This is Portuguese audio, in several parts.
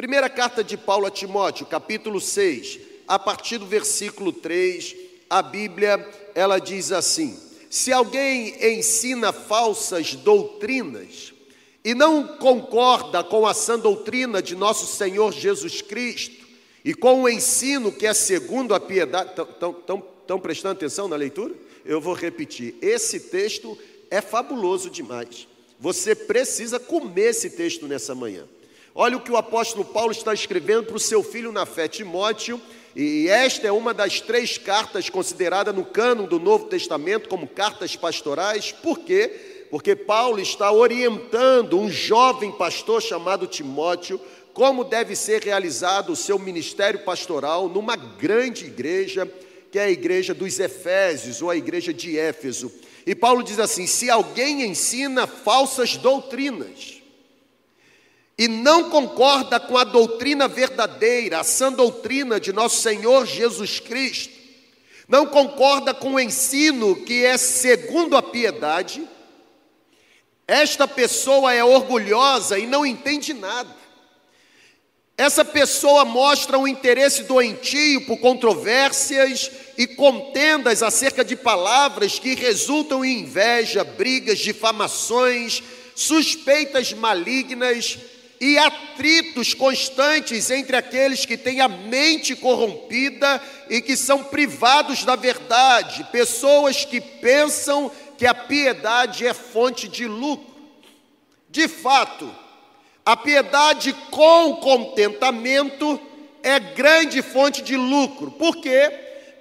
Primeira carta de Paulo a Timóteo, capítulo 6, a partir do versículo 3, a Bíblia, ela diz assim: Se alguém ensina falsas doutrinas e não concorda com a sã doutrina de nosso Senhor Jesus Cristo e com o ensino que é segundo a piedade, estão prestando atenção na leitura? Eu vou repetir, esse texto é fabuloso demais. Você precisa comer esse texto nessa manhã. Olha o que o apóstolo Paulo está escrevendo para o seu filho na fé, Timóteo, e esta é uma das três cartas considerada no cânon do Novo Testamento como cartas pastorais. Por quê? Porque Paulo está orientando um jovem pastor chamado Timóteo como deve ser realizado o seu ministério pastoral numa grande igreja, que é a igreja dos Efésios ou a igreja de Éfeso. E Paulo diz assim: se alguém ensina falsas doutrinas, e não concorda com a doutrina verdadeira, a sã doutrina de nosso Senhor Jesus Cristo, não concorda com o ensino que é segundo a piedade, esta pessoa é orgulhosa e não entende nada. Essa pessoa mostra um interesse doentio por controvérsias e contendas acerca de palavras que resultam em inveja, brigas, difamações, suspeitas malignas e atritos constantes entre aqueles que têm a mente corrompida e que são privados da verdade, pessoas que pensam que a piedade é fonte de lucro. De fato, a piedade com contentamento é grande fonte de lucro. Por quê?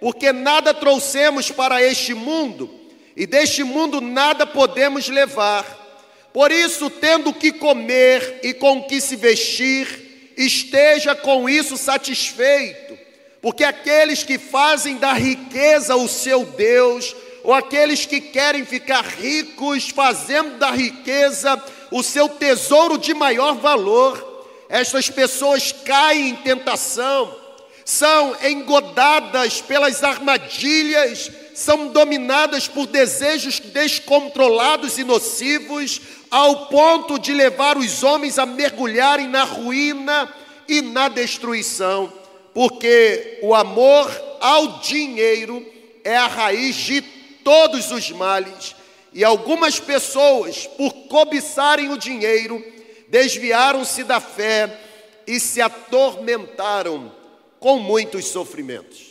Porque nada trouxemos para este mundo e deste mundo nada podemos levar. Por isso, tendo que comer e com que se vestir, esteja com isso satisfeito, porque aqueles que fazem da riqueza o seu Deus, ou aqueles que querem ficar ricos fazendo da riqueza o seu tesouro de maior valor, estas pessoas caem em tentação, são engodadas pelas armadilhas, são dominadas por desejos descontrolados e nocivos, ao ponto de levar os homens a mergulharem na ruína e na destruição, porque o amor ao dinheiro é a raiz de todos os males, e algumas pessoas, por cobiçarem o dinheiro, desviaram-se da fé e se atormentaram com muitos sofrimentos.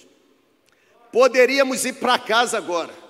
Poderíamos ir para casa agora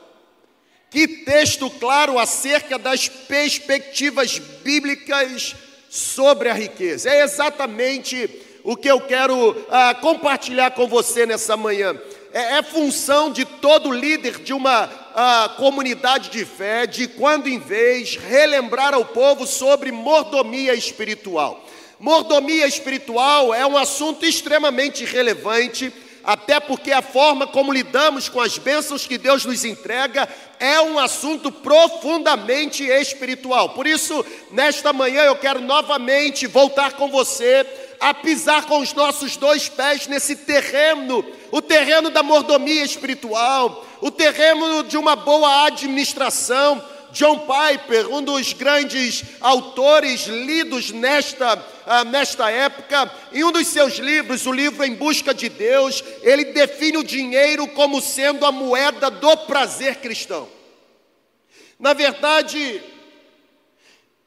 que texto claro acerca das perspectivas bíblicas sobre a riqueza. É exatamente o que eu quero ah, compartilhar com você nessa manhã. É, é, função de todo líder de uma ah, comunidade de fé, de quando em vez, relembrar ao povo sobre mordomia espiritual. Mordomia espiritual é um assunto extremamente relevante até porque a forma como lidamos com as bênçãos que Deus nos entrega é um assunto profundamente espiritual. Por isso, nesta manhã eu quero novamente voltar com você a pisar com os nossos dois pés nesse terreno, o terreno da mordomia espiritual, o terreno de uma boa administração John Piper, um dos grandes autores lidos nesta, uh, nesta época, em um dos seus livros, o livro Em Busca de Deus, ele define o dinheiro como sendo a moeda do prazer cristão. Na verdade,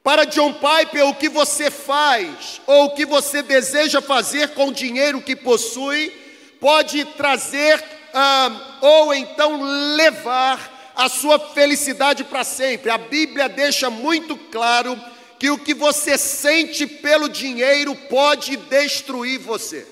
para John Piper, o que você faz ou o que você deseja fazer com o dinheiro que possui pode trazer uh, ou então levar a sua felicidade para sempre. A Bíblia deixa muito claro que o que você sente pelo dinheiro pode destruir você.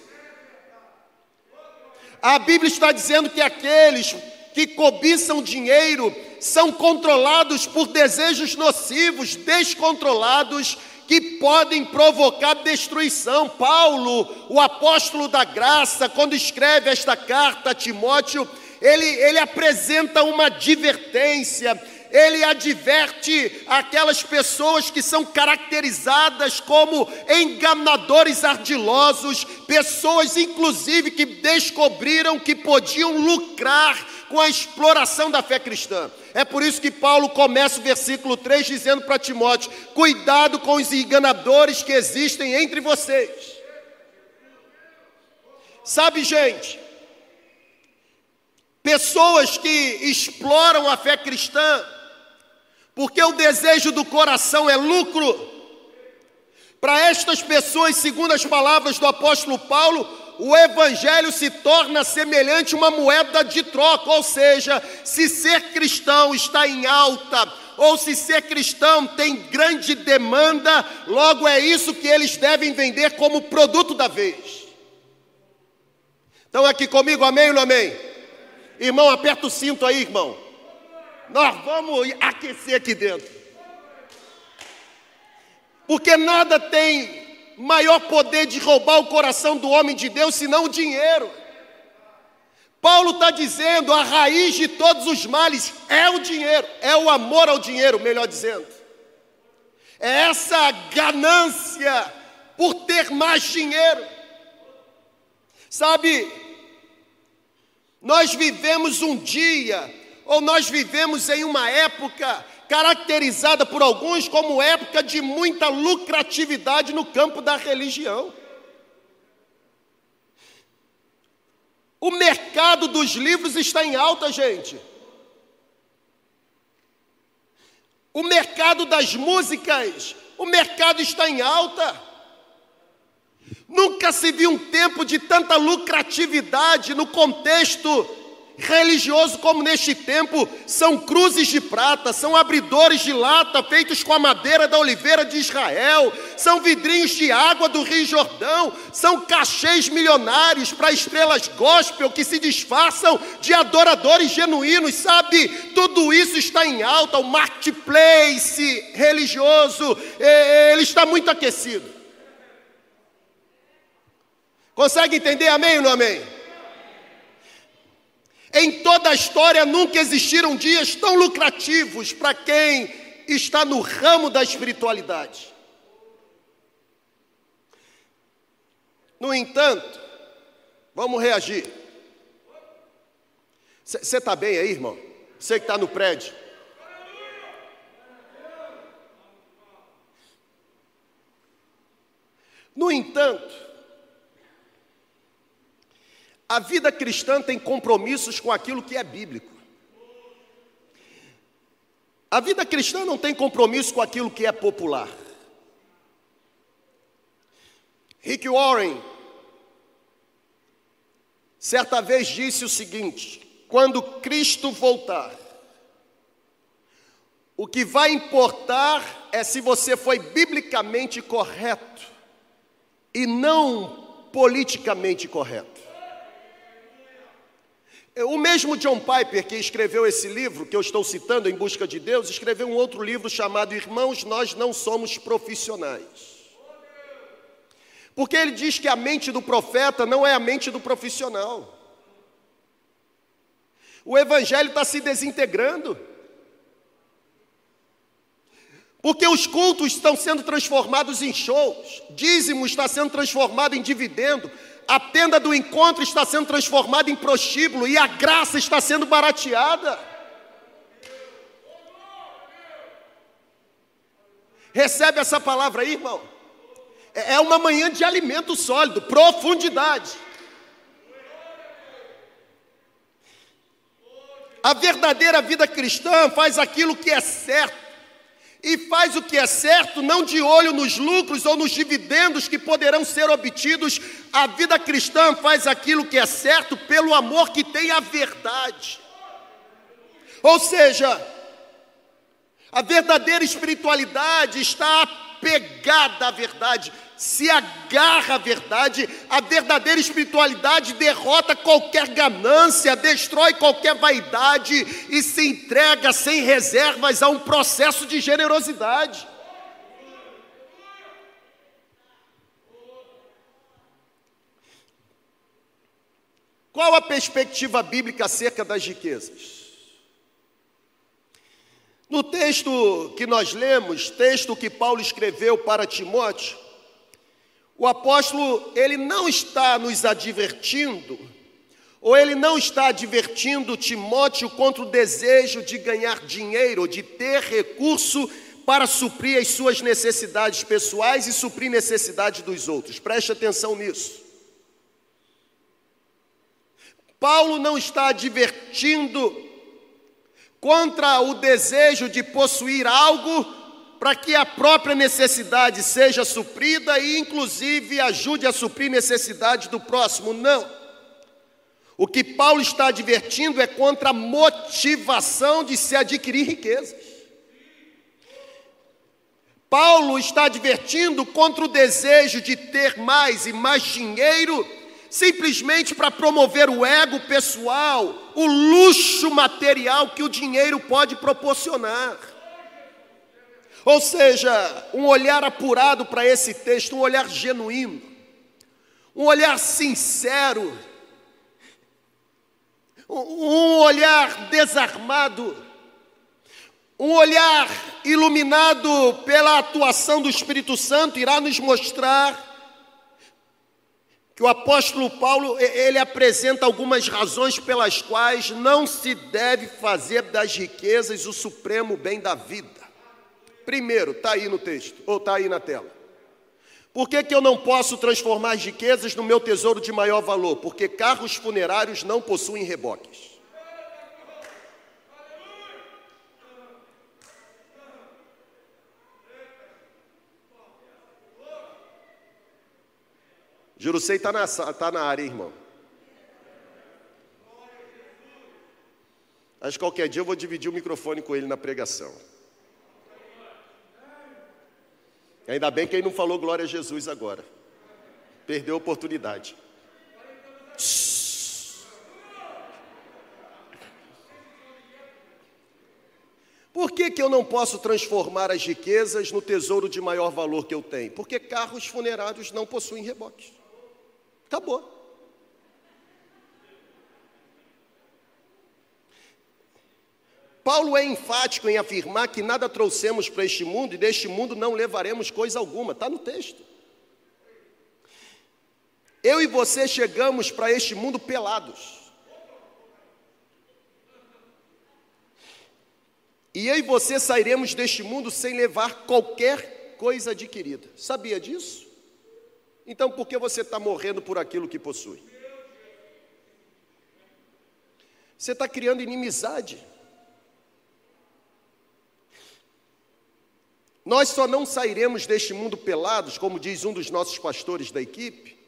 A Bíblia está dizendo que aqueles que cobiçam dinheiro são controlados por desejos nocivos, descontrolados, que podem provocar destruição. Paulo, o apóstolo da graça, quando escreve esta carta a Timóteo, ele, ele apresenta uma advertência, ele adverte aquelas pessoas que são caracterizadas como enganadores ardilosos, pessoas inclusive que descobriram que podiam lucrar com a exploração da fé cristã. É por isso que Paulo começa o versículo 3 dizendo para Timóteo: cuidado com os enganadores que existem entre vocês. Sabe, gente, pessoas que exploram a fé cristã, porque o desejo do coração é lucro. Para estas pessoas, segundo as palavras do apóstolo Paulo, o evangelho se torna semelhante a uma moeda de troca, ou seja, se ser cristão está em alta, ou se ser cristão tem grande demanda, logo é isso que eles devem vender como produto da vez. Estão aqui comigo, amém ou não amém? Irmão, aperta o cinto aí, irmão. Nós vamos aquecer aqui dentro. Porque nada tem maior poder de roubar o coração do homem de Deus senão o dinheiro. Paulo está dizendo: a raiz de todos os males é o dinheiro, é o amor ao dinheiro, melhor dizendo. É essa ganância por ter mais dinheiro. Sabe, nós vivemos um dia, ou nós vivemos em uma época caracterizada por alguns como época de muita lucratividade no campo da religião. O mercado dos livros está em alta, gente. O mercado das músicas, o mercado está em alta. Nunca se viu um tempo de tanta lucratividade no contexto religioso como neste tempo, são cruzes de prata, são abridores de lata feitos com a madeira da oliveira de Israel, são vidrinhos de água do Rio Jordão, são cachês milionários para estrelas gospel que se disfarçam de adoradores genuínos, sabe? Tudo isso está em alta, o marketplace religioso, ele está muito aquecido. Consegue entender amém ou não amém? Em toda a história nunca existiram dias tão lucrativos para quem está no ramo da espiritualidade. No entanto, vamos reagir. Você está bem aí, irmão? Você que está no prédio. No entanto, a vida cristã tem compromissos com aquilo que é bíblico. A vida cristã não tem compromisso com aquilo que é popular. Rick Warren, certa vez disse o seguinte: quando Cristo voltar, o que vai importar é se você foi biblicamente correto e não politicamente correto. O mesmo John Piper, que escreveu esse livro que eu estou citando, Em Busca de Deus, escreveu um outro livro chamado Irmãos, Nós Não Somos Profissionais. Porque ele diz que a mente do profeta não é a mente do profissional. O evangelho está se desintegrando. Porque os cultos estão sendo transformados em shows, dízimo está sendo transformado em dividendo, a tenda do encontro está sendo transformada em prostíbulo e a graça está sendo barateada. Recebe essa palavra aí, irmão? É, é uma manhã de alimento sólido, profundidade. A verdadeira vida cristã faz aquilo que é certo e faz o que é certo, não de olho nos lucros ou nos dividendos que poderão ser obtidos. A vida cristã faz aquilo que é certo pelo amor que tem à verdade. Ou seja, a verdadeira espiritualidade está apegada à verdade se agarra à verdade, a verdadeira espiritualidade derrota qualquer ganância, destrói qualquer vaidade e se entrega sem reservas a um processo de generosidade. Qual a perspectiva bíblica acerca das riquezas? No texto que nós lemos, texto que Paulo escreveu para Timóteo, o apóstolo, ele não está nos advertindo, ou ele não está advertindo Timóteo contra o desejo de ganhar dinheiro, de ter recurso para suprir as suas necessidades pessoais e suprir necessidades dos outros. Preste atenção nisso. Paulo não está advertindo contra o desejo de possuir algo para que a própria necessidade seja suprida e, inclusive, ajude a suprir necessidade do próximo. Não. O que Paulo está advertindo é contra a motivação de se adquirir riquezas. Paulo está advertindo contra o desejo de ter mais e mais dinheiro simplesmente para promover o ego pessoal, o luxo material que o dinheiro pode proporcionar. Ou seja, um olhar apurado para esse texto, um olhar genuíno, um olhar sincero, um olhar desarmado, um olhar iluminado pela atuação do Espírito Santo irá nos mostrar que o apóstolo Paulo ele apresenta algumas razões pelas quais não se deve fazer das riquezas o supremo bem da vida. Primeiro, está aí no texto, ou está aí na tela. Por que, que eu não posso transformar as riquezas no meu tesouro de maior valor? Porque carros funerários não possuem reboques. Jurucei está na, tá na área, irmão. Acho que qualquer dia eu vou dividir o microfone com ele na pregação. Ainda bem que ele não falou glória a Jesus agora. Perdeu a oportunidade. Por que, que eu não posso transformar as riquezas no tesouro de maior valor que eu tenho? Porque carros funerários não possuem reboques. Acabou. Paulo é enfático em afirmar que nada trouxemos para este mundo e deste mundo não levaremos coisa alguma, está no texto. Eu e você chegamos para este mundo pelados. E eu e você sairemos deste mundo sem levar qualquer coisa adquirida. Sabia disso? Então por que você está morrendo por aquilo que possui? Você está criando inimizade. Nós só não sairemos deste mundo pelados, como diz um dos nossos pastores da equipe,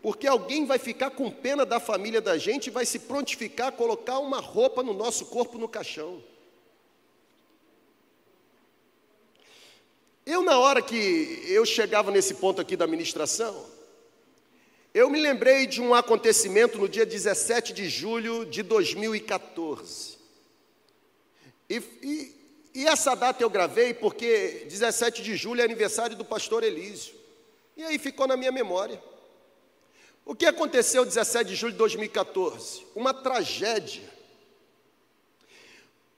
porque alguém vai ficar com pena da família da gente e vai se prontificar a colocar uma roupa no nosso corpo no caixão. Eu, na hora que eu chegava nesse ponto aqui da ministração, eu me lembrei de um acontecimento no dia 17 de julho de 2014. E, e, e, essa data eu gravei porque 17 de julho é aniversário do pastor Elísio. E aí ficou na minha memória. O que aconteceu 17 de julho de 2014? Uma tragédia.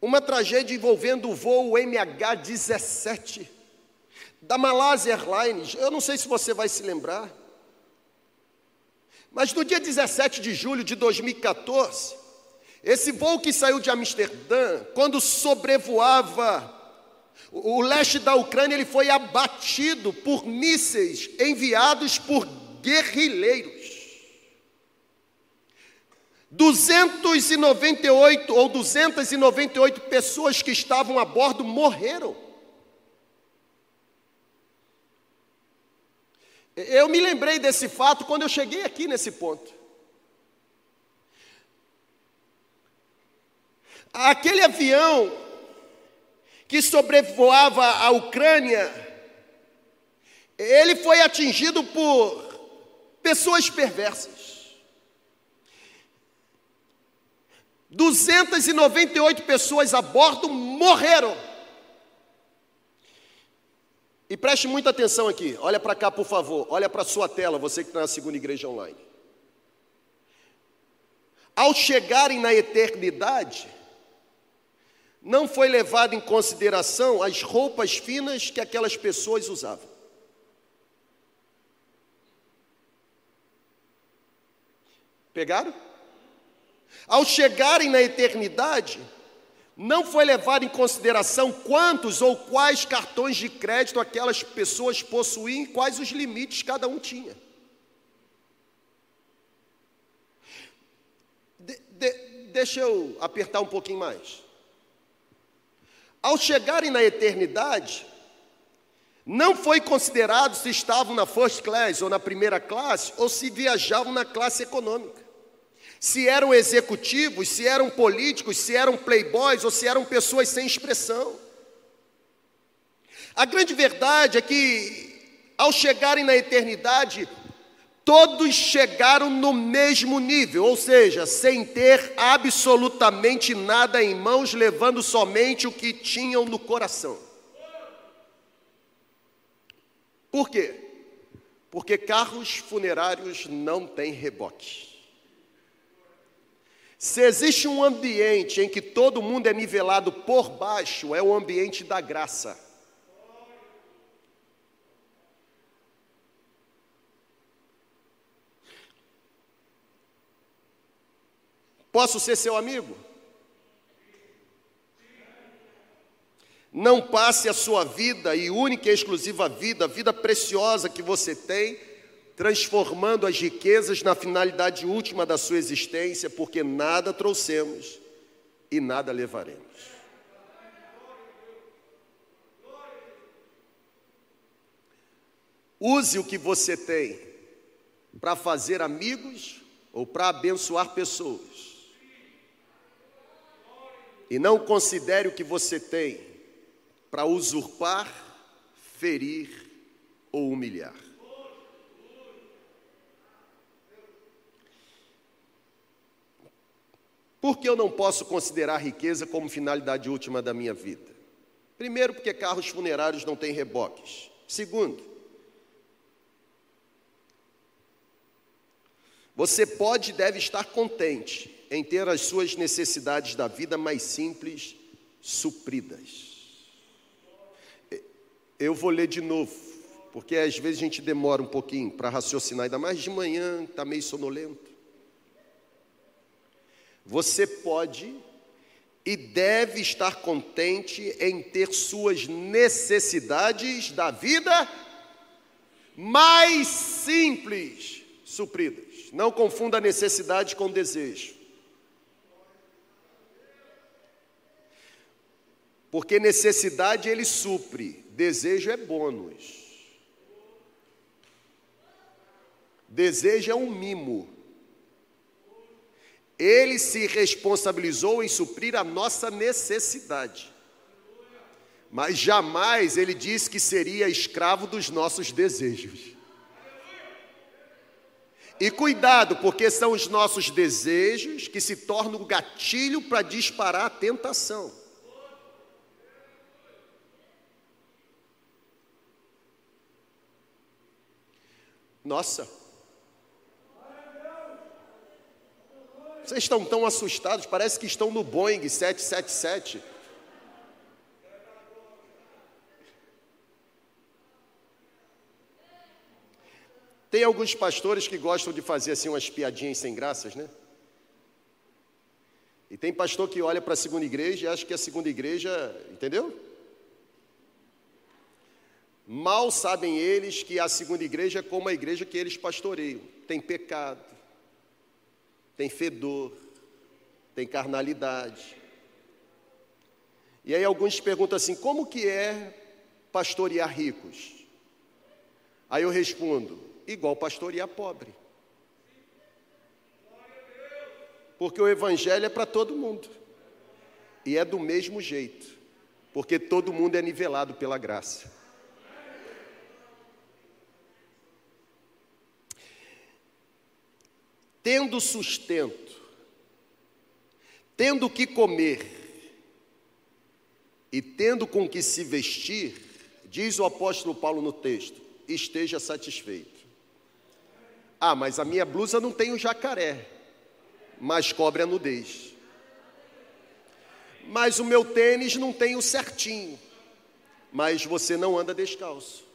Uma tragédia envolvendo o voo MH17 da Malásia Airlines. Eu não sei se você vai se lembrar. Mas no dia 17 de julho de 2014, esse voo que saiu de Amsterdã, quando sobrevoava o leste da Ucrânia, ele foi abatido por mísseis enviados por guerrilheiros. 298 ou 298 pessoas que estavam a bordo morreram. Eu me lembrei desse fato quando eu cheguei aqui nesse ponto. Aquele avião que sobrevoava a Ucrânia, ele foi atingido por pessoas perversas. 298 pessoas a bordo morreram. E preste muita atenção aqui, olha para cá, por favor, olha para a sua tela, você que está na segunda igreja online. Ao chegarem na eternidade, não foi levado em consideração as roupas finas que aquelas pessoas usavam. Pegaram? Ao chegarem na eternidade, não foi levado em consideração quantos ou quais cartões de crédito aquelas pessoas possuíam e quais os limites cada um tinha. deixa eu apertar um pouquinho mais. Ao chegarem na eternidade, não foi considerado se estavam na first class ou na primeira classe ou se viajavam na classe econômica. Se eram executivos, se eram políticos, se eram playboys ou se eram pessoas sem expressão. A grande verdade é que, ao chegarem na eternidade, todos chegaram no mesmo nível, ou seja, sem ter absolutamente nada em mãos, levando somente o que tinham no coração. Por quê? Porque carros funerários não têm reboque. Se existe um ambiente em que todo mundo é nivelado por baixo, é o ambiente da graça. Posso ser seu amigo? Não passe a sua vida e única e exclusiva vida, a vida preciosa que você tem, transformando as riquezas na finalidade última da sua existência, porque nada trouxemos e nada levaremos. Use o que você tem para fazer amigos ou para abençoar pessoas. E não considere o que você tem para usurpar, ferir ou humilhar. Por que eu não posso considerar a riqueza como finalidade última da minha vida? Primeiro, porque carros funerários não têm reboques. Segundo, você pode e deve estar contente em ter as suas necessidades da vida mais simples supridas. Eu vou ler de novo, porque às vezes a gente demora um pouquinho para raciocinar, ainda mais de manhã, está meio sonolento. Você pode e deve estar contente em ter suas necessidades da vida mais simples supridas. Não confunda necessidade com desejo. Porque necessidade ele supre, desejo é bônus. Desejo é um mimo. Ele se responsabilizou em suprir a nossa necessidade. Mas jamais ele disse que seria escravo dos nossos desejos. E cuidado, porque são os nossos desejos que se tornam o gatilho para disparar a tentação. Nossa. Vocês estão tão assustados, parece que estão no Boeing 777. Tem alguns pastores que gostam de fazer assim umas piadinhas sem graças, né? E tem pastor que olha para a segunda igreja e acha que a segunda igreja, entendeu? Mal sabem eles que a segunda igreja é como a igreja que eles pastoreiam: tem pecado, tem fedor, tem carnalidade. E aí alguns perguntam assim: como que é pastorear ricos? Aí eu respondo: igual pastorear pobre. Porque o evangelho é para todo mundo. E é do mesmo jeito, porque todo mundo é nivelado pela graça. Tendo sustento, tendo o que comer e tendo com que se vestir, diz o apóstolo Paulo no texto, esteja satisfeito. Ah, mas a minha blusa não tem o jacaré, mas cobre a nudez. Mas o meu tênis não tem o certinho, mas você não anda descalço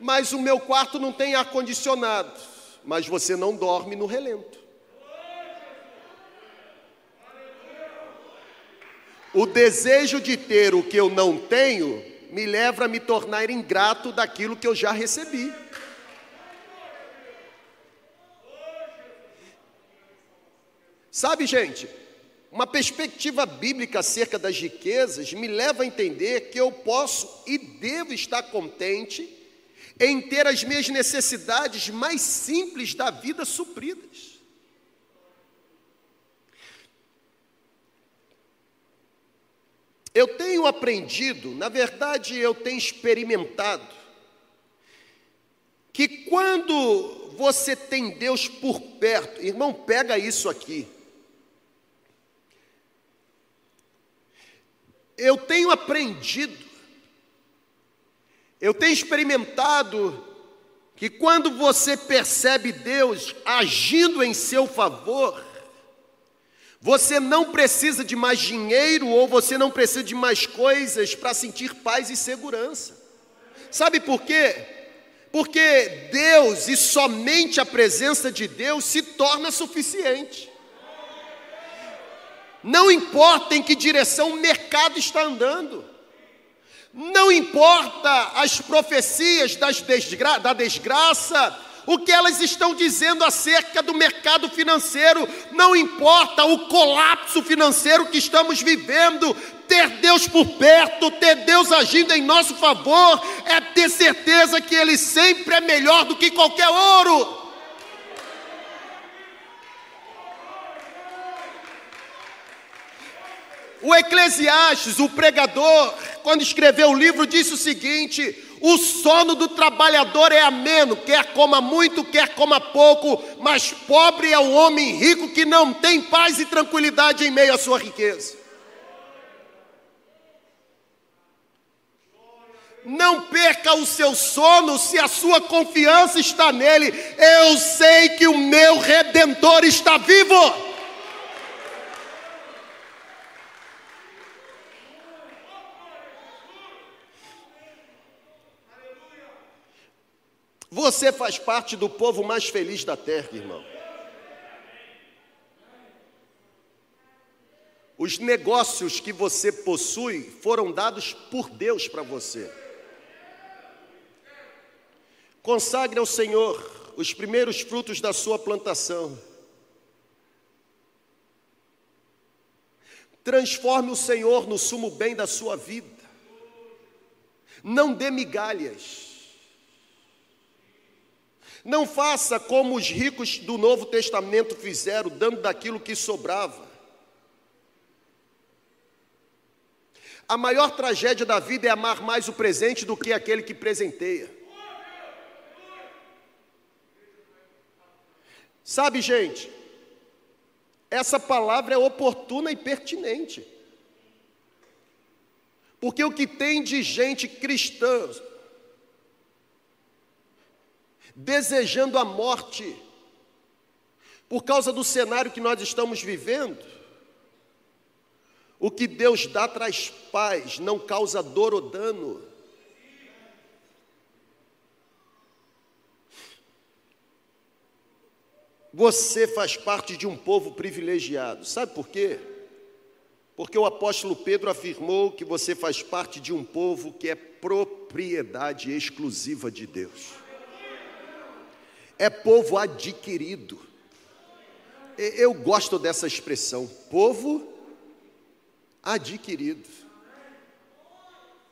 mas o meu quarto não tem ar-condicionado, mas você não dorme no relento. O desejo de ter o que eu não tenho me leva a me tornar ingrato daquilo que eu já recebi. Sabe, gente, uma perspectiva bíblica acerca das riquezas me leva a entender que eu posso e devo estar contente em ter as minhas necessidades mais simples da vida supridas. Eu tenho aprendido, na verdade, eu tenho experimentado, que quando você tem Deus por perto, irmão, pega isso aqui. Eu tenho aprendido, eu tenho experimentado, que quando você percebe Deus agindo em seu favor, você não precisa de mais dinheiro ou você não precisa de mais coisas para sentir paz e segurança. Sabe por quê? Porque Deus e somente a presença de Deus se torna suficiente. Não importa em que direção o mercado está andando. Não importa as profecias desgra da desgraça, o que elas estão dizendo acerca do mercado financeiro, não importa o colapso financeiro que estamos vivendo, ter Deus por perto, ter Deus agindo em nosso favor, é ter certeza que Ele sempre é melhor do que qualquer ouro. O Eclesiastes, o pregador, quando escreveu o livro, disse o seguinte: o sono do trabalhador é ameno, quer coma muito, quer coma pouco, mas pobre é o homem rico que não tem paz e tranquilidade em meio à sua riqueza. Não perca o seu sono se a sua confiança está nele. Eu sei que o meu redentor está vivo. Você faz parte do povo mais feliz da terra, irmão. Os negócios que você possui foram dados por Deus para você. Consagre ao Senhor os primeiros frutos da sua plantação. Transforme o Senhor no sumo bem da sua vida. Não dê migalhas. Não faça como os ricos do Novo Testamento fizeram, dando daquilo que sobrava. A maior tragédia da vida é amar mais o presente do que aquele que presenteia. Sabe, gente, essa palavra é oportuna e pertinente. Porque o que tem de gente cristã desejando a morte, por causa do cenário que nós estamos vivendo. O que Deus dá traz paz, não causa dor ou dano. Você faz parte de um povo privilegiado. Sabe por quê? Porque o apóstolo Pedro afirmou que você faz parte de um povo que é propriedade exclusiva de Deus é povo adquirido. Eu gosto dessa expressão, povo adquirido.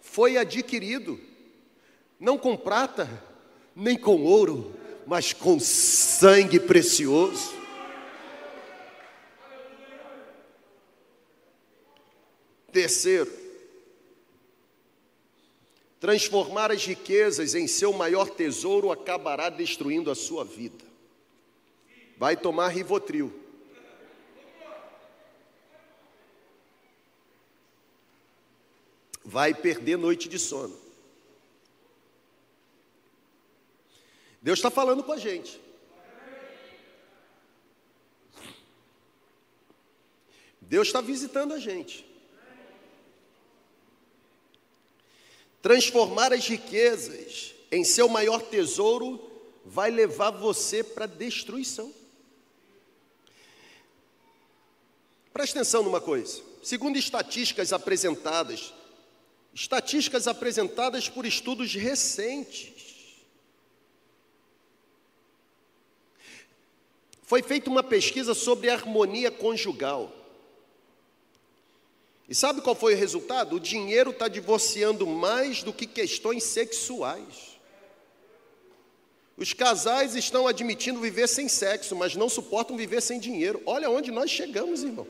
Foi adquirido, não com prata, nem com ouro, mas com sangue precioso. Terceiro, Transformar as riquezas em seu maior tesouro acabará destruindo a sua vida. Vai tomar Rivotril. Vai perder noite de sono. Deus está falando com a gente. Deus está visitando a gente. Transformar as riquezas em seu maior tesouro vai levar você para a destruição. Preste atenção numa coisa. Segundo estatísticas apresentadas, estatísticas apresentadas por estudos recentes, Foi feita uma pesquisa sobre harmonia conjugal. E sabe qual foi o resultado? O dinheiro está divorciando mais do que questões sexuais. Os casais estão admitindo viver sem sexo, mas não suportam viver sem dinheiro. Olha onde nós chegamos, irmão.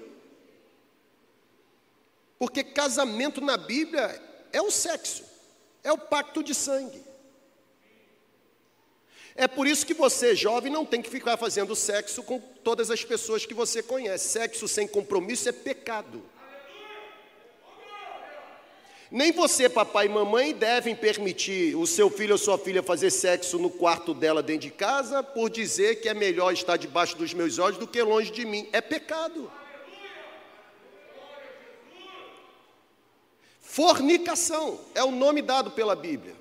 Porque casamento na Bíblia é o sexo, é o pacto de sangue. É por isso que você, jovem, não tem que ficar fazendo sexo com todas as pessoas que você conhece. Sexo sem compromisso é pecado. Nem você, papai e mamãe, devem permitir o seu filho ou sua filha fazer sexo no quarto dela dentro de casa por dizer que é melhor estar debaixo dos meus olhos do que longe de mim. É pecado. Fornicação é o nome dado pela Bíblia.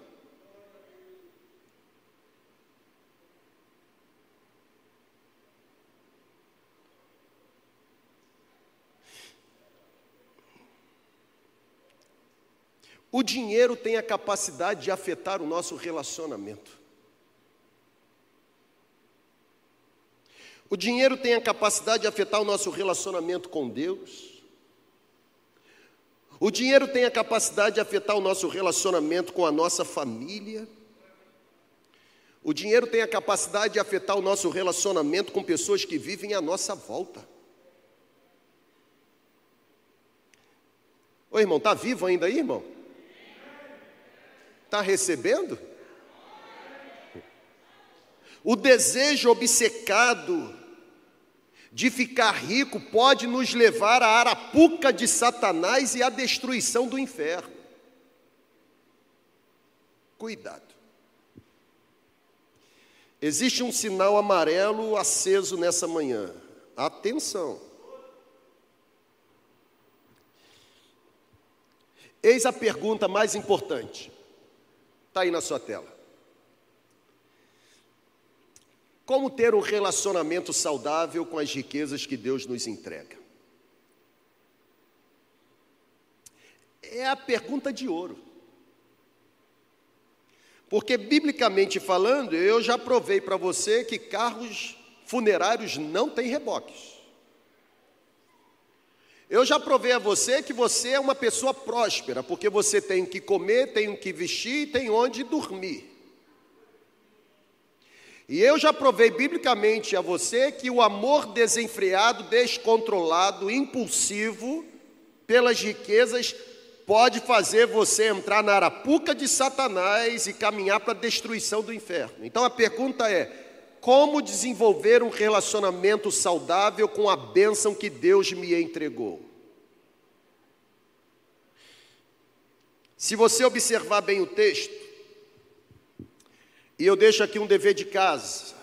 O dinheiro tem a capacidade de afetar o nosso relacionamento. O dinheiro tem a capacidade de afetar o nosso relacionamento com Deus. O dinheiro tem a capacidade de afetar o nosso relacionamento com a nossa família. O dinheiro tem a capacidade de afetar o nosso relacionamento com pessoas que vivem à nossa volta. Ô irmão, está vivo ainda aí, irmão? Está recebendo? O desejo obcecado de ficar rico pode nos levar à arapuca de Satanás e à destruição do inferno. Cuidado. Existe um sinal amarelo aceso nessa manhã. Atenção. Eis a pergunta mais importante. Está aí na sua tela. Como ter um relacionamento saudável com as riquezas que Deus nos entrega? É a pergunta de ouro. Porque, biblicamente falando, eu já provei para você que carros funerários não têm reboques. Eu já provei a você que você é uma pessoa próspera, porque você tem que comer, tem que vestir e tem onde dormir. E eu já provei biblicamente a você que o amor desenfreado, descontrolado, impulsivo pelas riquezas pode fazer você entrar na arapuca de Satanás e caminhar para a destruição do inferno. Então a pergunta é: como desenvolver um relacionamento saudável com a bênção que Deus me entregou. Se você observar bem o texto, e eu deixo aqui um dever de casa,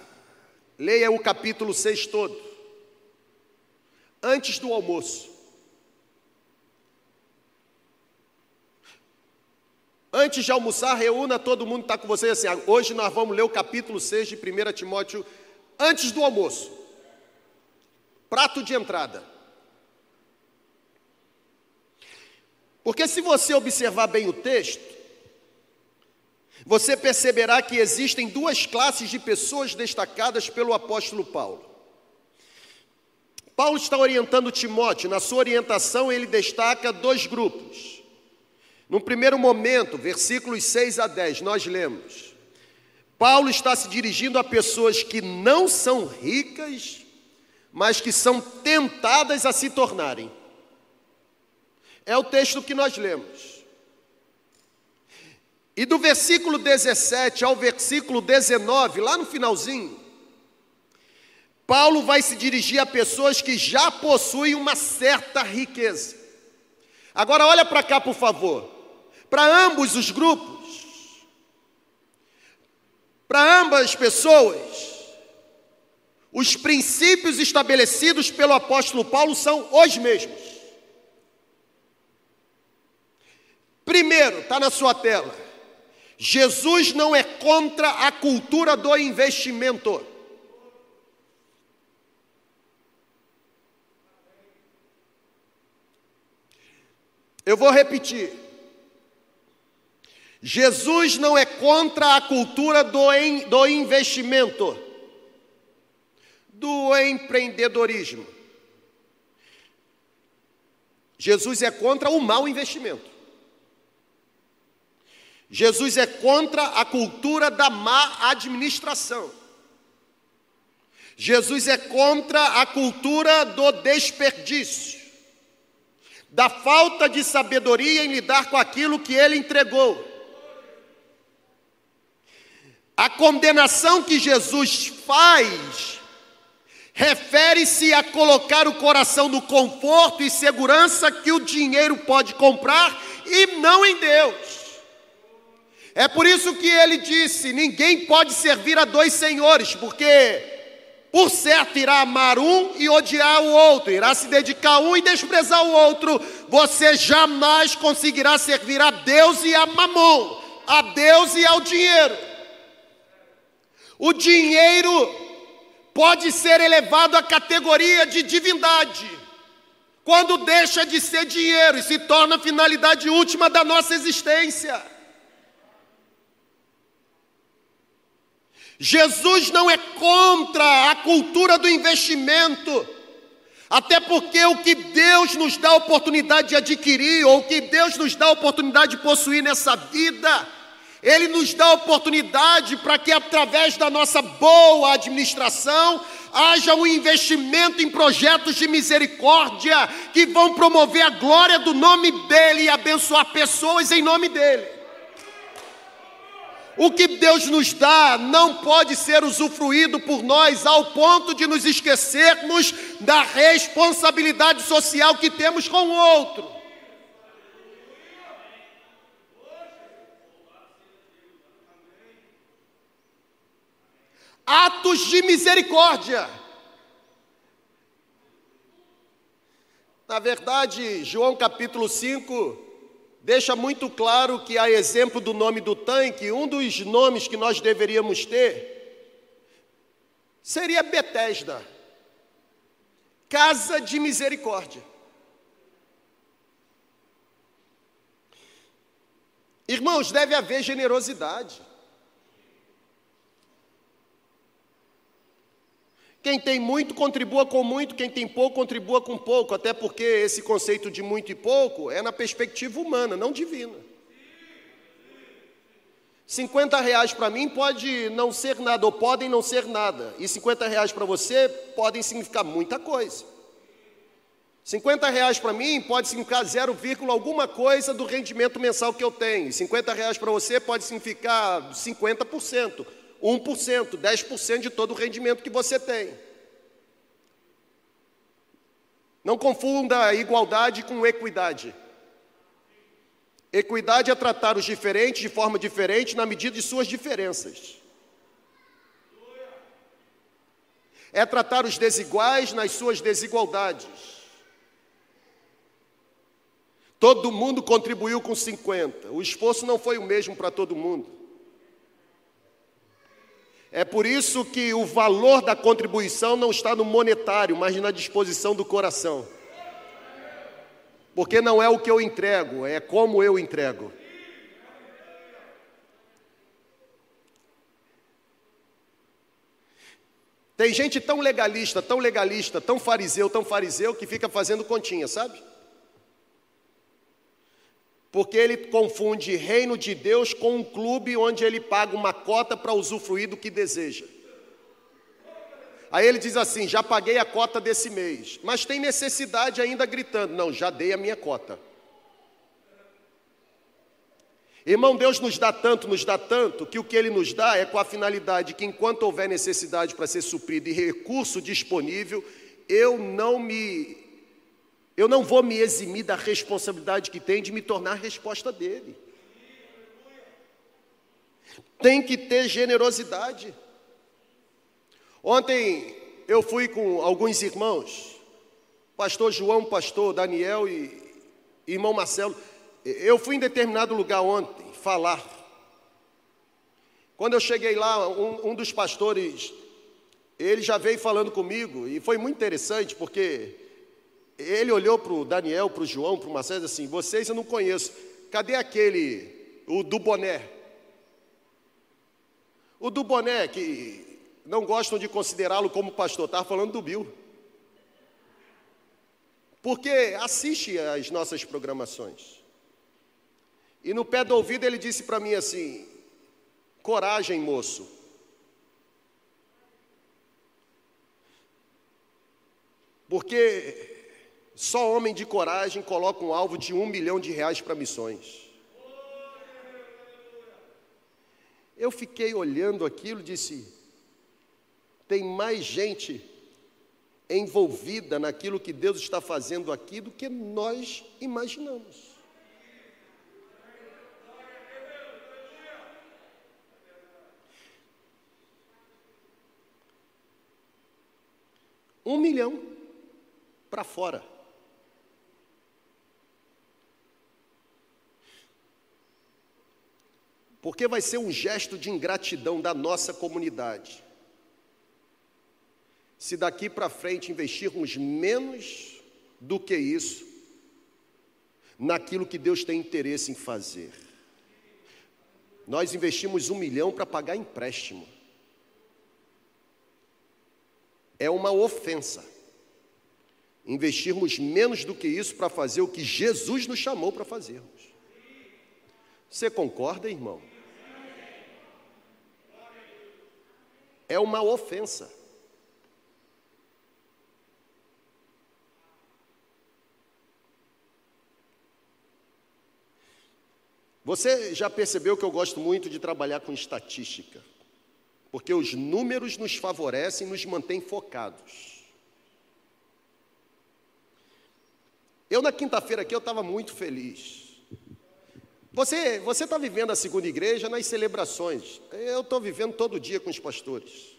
leia o capítulo 6 todo, antes do almoço. Antes de almoçar, reúna todo mundo que está com vocês assim. Hoje nós vamos ler o capítulo 6 de 1 Timóteo antes do almoço. Prato de entrada. Porque se você observar bem o texto, você perceberá que existem duas classes de pessoas destacadas pelo apóstolo Paulo. Paulo está orientando Timóteo, na sua orientação ele destaca dois grupos. No primeiro momento, versículos 6 a 10, nós lemos: Paulo está se dirigindo a pessoas que não são ricas, mas que são tentadas a se tornarem. É o texto que nós lemos. E do versículo 17 ao versículo 19, lá no finalzinho, Paulo vai se dirigir a pessoas que já possuem uma certa riqueza. Agora olha para cá, por favor para ambos os grupos, para ambas as pessoas, os princípios estabelecidos pelo apóstolo Paulo são os mesmos. Primeiro, está na sua tela. Jesus não é contra a cultura do investimento. Eu vou repetir. Jesus não é contra a cultura do, do investimento. do empreendedorismo. Jesus é contra o mau investimento. Jesus é contra a cultura da má administração. Jesus é contra a cultura do desperdício, da falta de sabedoria em lidar com aquilo que ele entregou. A condenação que Jesus faz refere-se a colocar o coração no conforto e segurança que o dinheiro pode comprar e não em Deus. É por isso que ele disse: ninguém pode servir a dois senhores, porque por certo irá amar um e odiar o outro, irá se dedicar a um e desprezar o outro. Você jamais conseguirá servir a Deus e a mamon, a Deus e ao dinheiro. O dinheiro pode ser elevado à categoria de divindade, quando deixa de ser dinheiro e se torna a finalidade última da nossa existência. Jesus não é contra a cultura do investimento, até porque o que Deus nos dá a oportunidade de adquirir, ou o que Deus nos dá a oportunidade de possuir nessa vida, Ele nos dá oportunidade para que, através da nossa boa administração, haja um investimento em projetos de misericórdia que vão promover a glória do nome dEle e abençoar pessoas em nome dEle. O que Deus nos dá não pode ser usufruído por nós ao ponto de nos esquecermos da responsabilidade social que temos com o outro. Atos de misericórdia. Na verdade, João capítulo 5 deixa muito claro que, a exemplo do nome do tanque, um dos nomes que nós deveríamos ter seria Betesda, casa de misericórdia. Irmãos, deve haver generosidade. Quem tem muito, contribua com muito, quem tem pouco, contribua com pouco, até porque esse conceito de muito e pouco é na perspectiva humana, não divina. 50 reais para mim pode não ser nada, ou podem não ser nada, e 50 reais para você podem significar muita coisa. 50 reais para mim pode significar 0, alguma coisa do rendimento mensal que eu tenho. 50 reais para você pode significar 50%. 1%, 10% de todo o rendimento que você tem. Não confunda igualdade com equidade. Equidade é tratar os diferentes de forma diferente na medida de suas diferenças. É tratar os desiguais nas suas desigualdades. Todo mundo contribuiu com 50. O esforço não foi o mesmo para todo mundo. É por isso que o valor da contribuição não está no monetário, mas na disposição do coração. Porque não é o que eu entrego, é como eu entrego. Tem gente tão legalista, tão legalista, tão fariseu, tão fariseu, que fica fazendo continha, sabe? Porque ele confunde reino de Deus com um clube onde ele paga uma cota para usufruir do que deseja. Aí ele diz assim: já paguei a cota desse mês, mas tem necessidade ainda gritando: não, já dei a minha cota. Irmão, Deus nos dá tanto, nos dá tanto, que o que Ele nos dá é com a finalidade que, enquanto houver necessidade para ser suprido e recurso disponível, eu não me eu não vou me eximir da responsabilidade que tem de me tornar a resposta dele. Tem que ter generosidade. Ontem eu fui com alguns irmãos, pastor João, pastor Daniel e irmão Marcelo. Eu fui em determinado lugar ontem falar. Quando eu cheguei lá, um, um dos pastores, ele já veio falando comigo e foi muito interessante porque ele olhou para o Daniel, para o João, para o Marcelo e disse assim: Vocês eu não conheço. Cadê aquele, o do boné? O do boné, que não gostam de considerá-lo como pastor, estava falando do Bill. Porque assiste às nossas programações. E no pé do ouvido ele disse para mim assim: coragem, moço. Porque só homem de coragem coloca um alvo de um milhão de reais para missões. Eu fiquei olhando aquilo e disse: tem mais gente envolvida naquilo que Deus está fazendo aqui do que nós imaginamos. Um milhão para fora. Porque vai ser um gesto de ingratidão da nossa comunidade. Se daqui para frente investirmos menos do que isso, naquilo que Deus tem interesse em fazer. Nós investimos um milhão para pagar empréstimo. É uma ofensa. Investirmos menos do que isso para fazer o que Jesus nos chamou para fazermos. Você concorda, irmão? É uma ofensa. Você já percebeu que eu gosto muito de trabalhar com estatística, porque os números nos favorecem e nos mantêm focados. Eu na quinta-feira aqui eu estava muito feliz. Você está vivendo a segunda igreja nas celebrações. Eu estou vivendo todo dia com os pastores.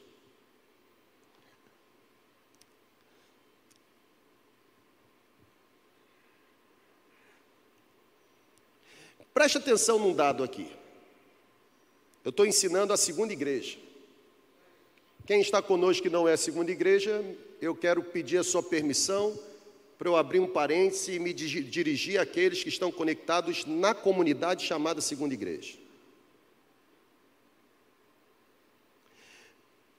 Preste atenção num dado aqui. Eu estou ensinando a segunda igreja. Quem está conosco que não é a segunda igreja, eu quero pedir a sua permissão para eu abrir um parêntese e me dirigir àqueles que estão conectados na comunidade chamada Segunda Igreja.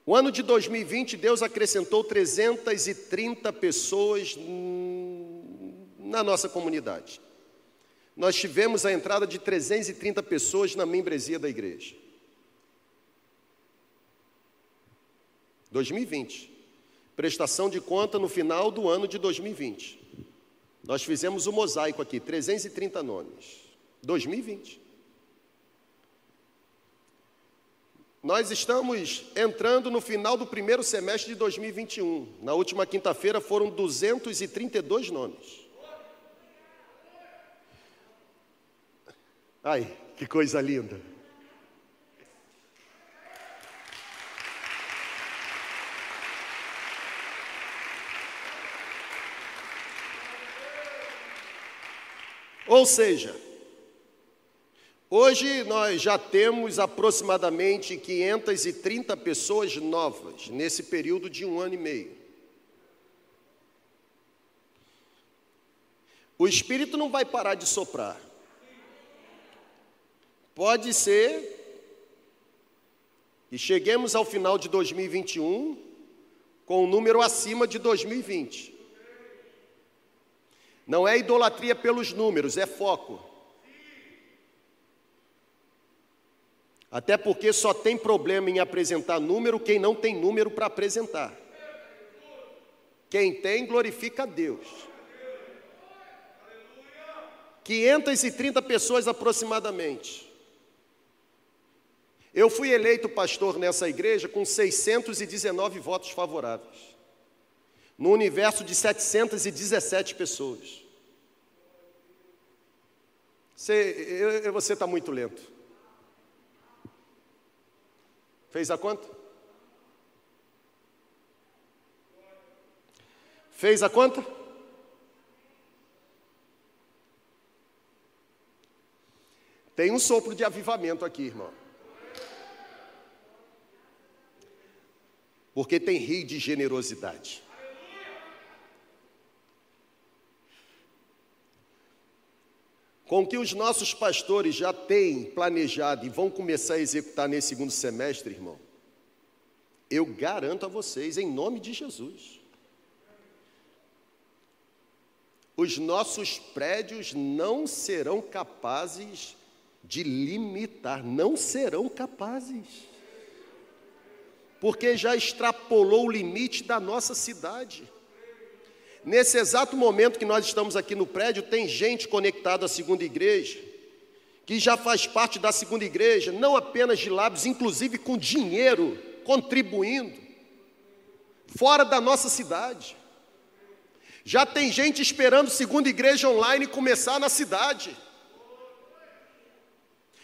O ano de 2020, Deus acrescentou 330 pessoas na nossa comunidade. Nós tivemos a entrada de 330 pessoas na membresia da igreja. 2020 prestação de conta no final do ano de 2020. Nós fizemos o mosaico aqui, 330 nomes. 2020. Nós estamos entrando no final do primeiro semestre de 2021. Na última quinta-feira foram 232 nomes. Ai, que coisa linda. Ou seja, hoje nós já temos aproximadamente 530 pessoas novas nesse período de um ano e meio. O Espírito não vai parar de soprar. Pode ser que cheguemos ao final de 2021 com um número acima de 2020. Não é idolatria pelos números, é foco. Até porque só tem problema em apresentar número quem não tem número para apresentar. Quem tem, glorifica a Deus. 530 pessoas aproximadamente. Eu fui eleito pastor nessa igreja com 619 votos favoráveis no universo de 717 pessoas. Você está muito lento. Fez a quanto? Fez a quanto? Tem um sopro de avivamento aqui, irmão. Porque tem rio de generosidade. Com o que os nossos pastores já têm planejado e vão começar a executar nesse segundo semestre, irmão, Eu garanto a vocês, em nome de Jesus. Os nossos prédios não serão capazes de limitar, não serão capazes. Porque já extrapolou o limite da nossa cidade. Nesse exato momento que nós estamos aqui no prédio, tem gente conectada à segunda igreja, que já faz parte da segunda igreja, não apenas de lábios, inclusive com dinheiro, contribuindo, fora da nossa cidade. Já tem gente esperando segunda igreja online começar na cidade.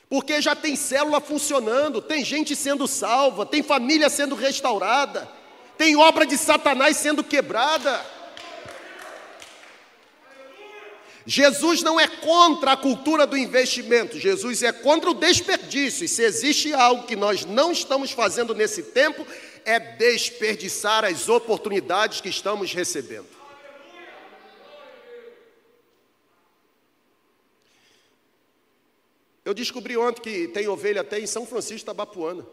Porque já tem célula funcionando, tem gente sendo salva, tem família sendo restaurada, tem obra de Satanás sendo quebrada. Jesus não é contra a cultura do investimento, Jesus é contra o desperdício. E se existe algo que nós não estamos fazendo nesse tempo, é desperdiçar as oportunidades que estamos recebendo. Eu descobri ontem que tem ovelha até em São Francisco Tabapuana.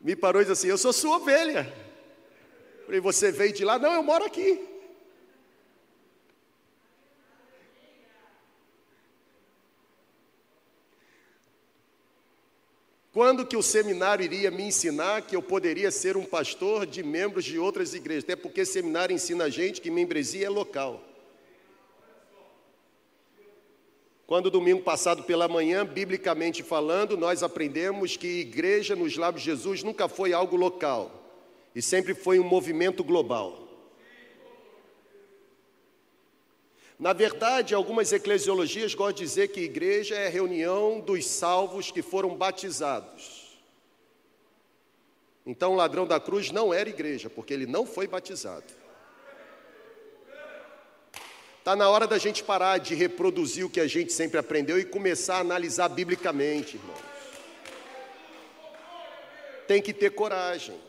Me parou e disse assim: Eu sou sua ovelha. Falei, você veio de lá? Não, eu moro aqui. Quando que o seminário iria me ensinar que eu poderia ser um pastor de membros de outras igrejas? Até porque seminário ensina a gente que membresia é local. Quando domingo passado pela manhã, biblicamente falando, nós aprendemos que igreja nos lábios de Jesus nunca foi algo local e sempre foi um movimento global. Na verdade, algumas eclesiologias gostam de dizer que igreja é a reunião dos salvos que foram batizados. Então, o ladrão da cruz não era igreja, porque ele não foi batizado. Está na hora da gente parar de reproduzir o que a gente sempre aprendeu e começar a analisar biblicamente, irmãos. Tem que ter coragem.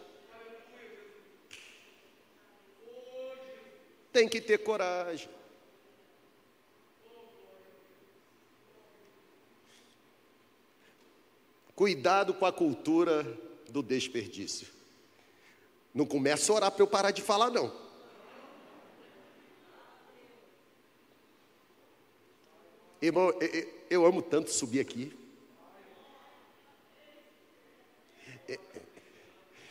Tem que ter coragem. Cuidado com a cultura do desperdício. Não começa a orar para eu parar de falar, não. Irmão, eu amo tanto subir aqui.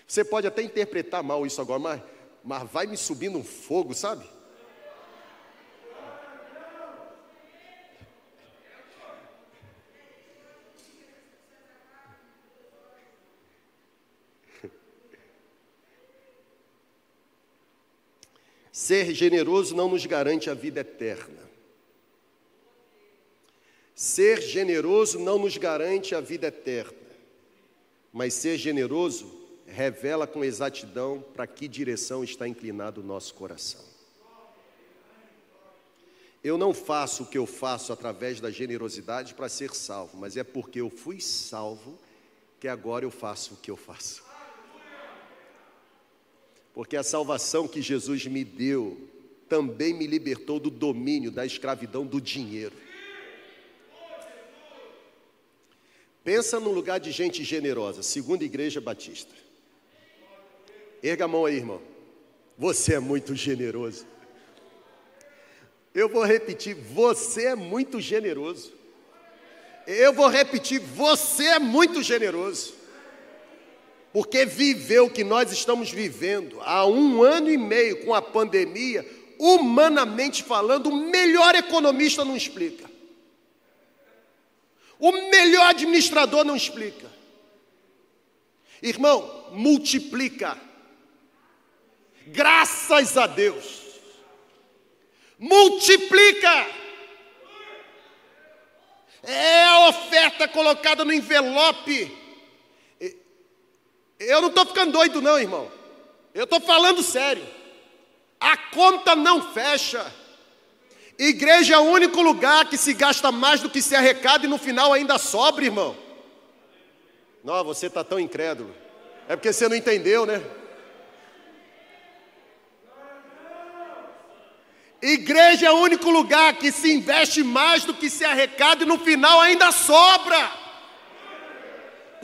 Você pode até interpretar mal isso agora, mas, mas vai me subindo um fogo, sabe? Ser generoso não nos garante a vida eterna. Ser generoso não nos garante a vida eterna. Mas ser generoso revela com exatidão para que direção está inclinado o nosso coração. Eu não faço o que eu faço através da generosidade para ser salvo, mas é porque eu fui salvo que agora eu faço o que eu faço porque a salvação que Jesus me deu também me libertou do domínio, da escravidão do dinheiro. Pensa num lugar de gente generosa, segunda igreja batista. Erga a mão aí, irmão. Você é muito generoso. Eu vou repetir, você é muito generoso. Eu vou repetir, você é muito generoso porque viveu o que nós estamos vivendo há um ano e meio com a pandemia, humanamente falando, o melhor economista não explica. O melhor administrador não explica. Irmão, multiplica. Graças a Deus. Multiplica. É a oferta colocada no envelope eu não estou ficando doido, não, irmão. Eu estou falando sério. A conta não fecha. Igreja é o único lugar que se gasta mais do que se arrecada e no final ainda sobra, irmão. Não, você está tão incrédulo. É porque você não entendeu, né? Igreja é o único lugar que se investe mais do que se arrecada e no final ainda sobra.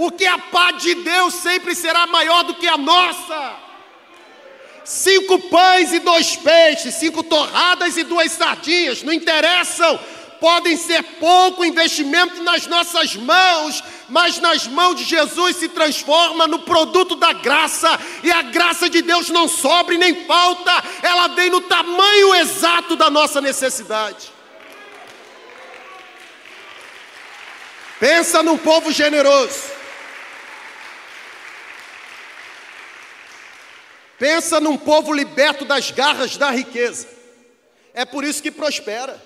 Porque a paz de Deus sempre será maior do que a nossa. Cinco pães e dois peixes, cinco torradas e duas sardinhas, não interessam podem ser pouco investimento nas nossas mãos, mas nas mãos de Jesus se transforma no produto da graça, e a graça de Deus não sobra nem falta, ela vem no tamanho exato da nossa necessidade. Pensa num povo generoso. Pensa num povo liberto das garras da riqueza. É por isso que prospera.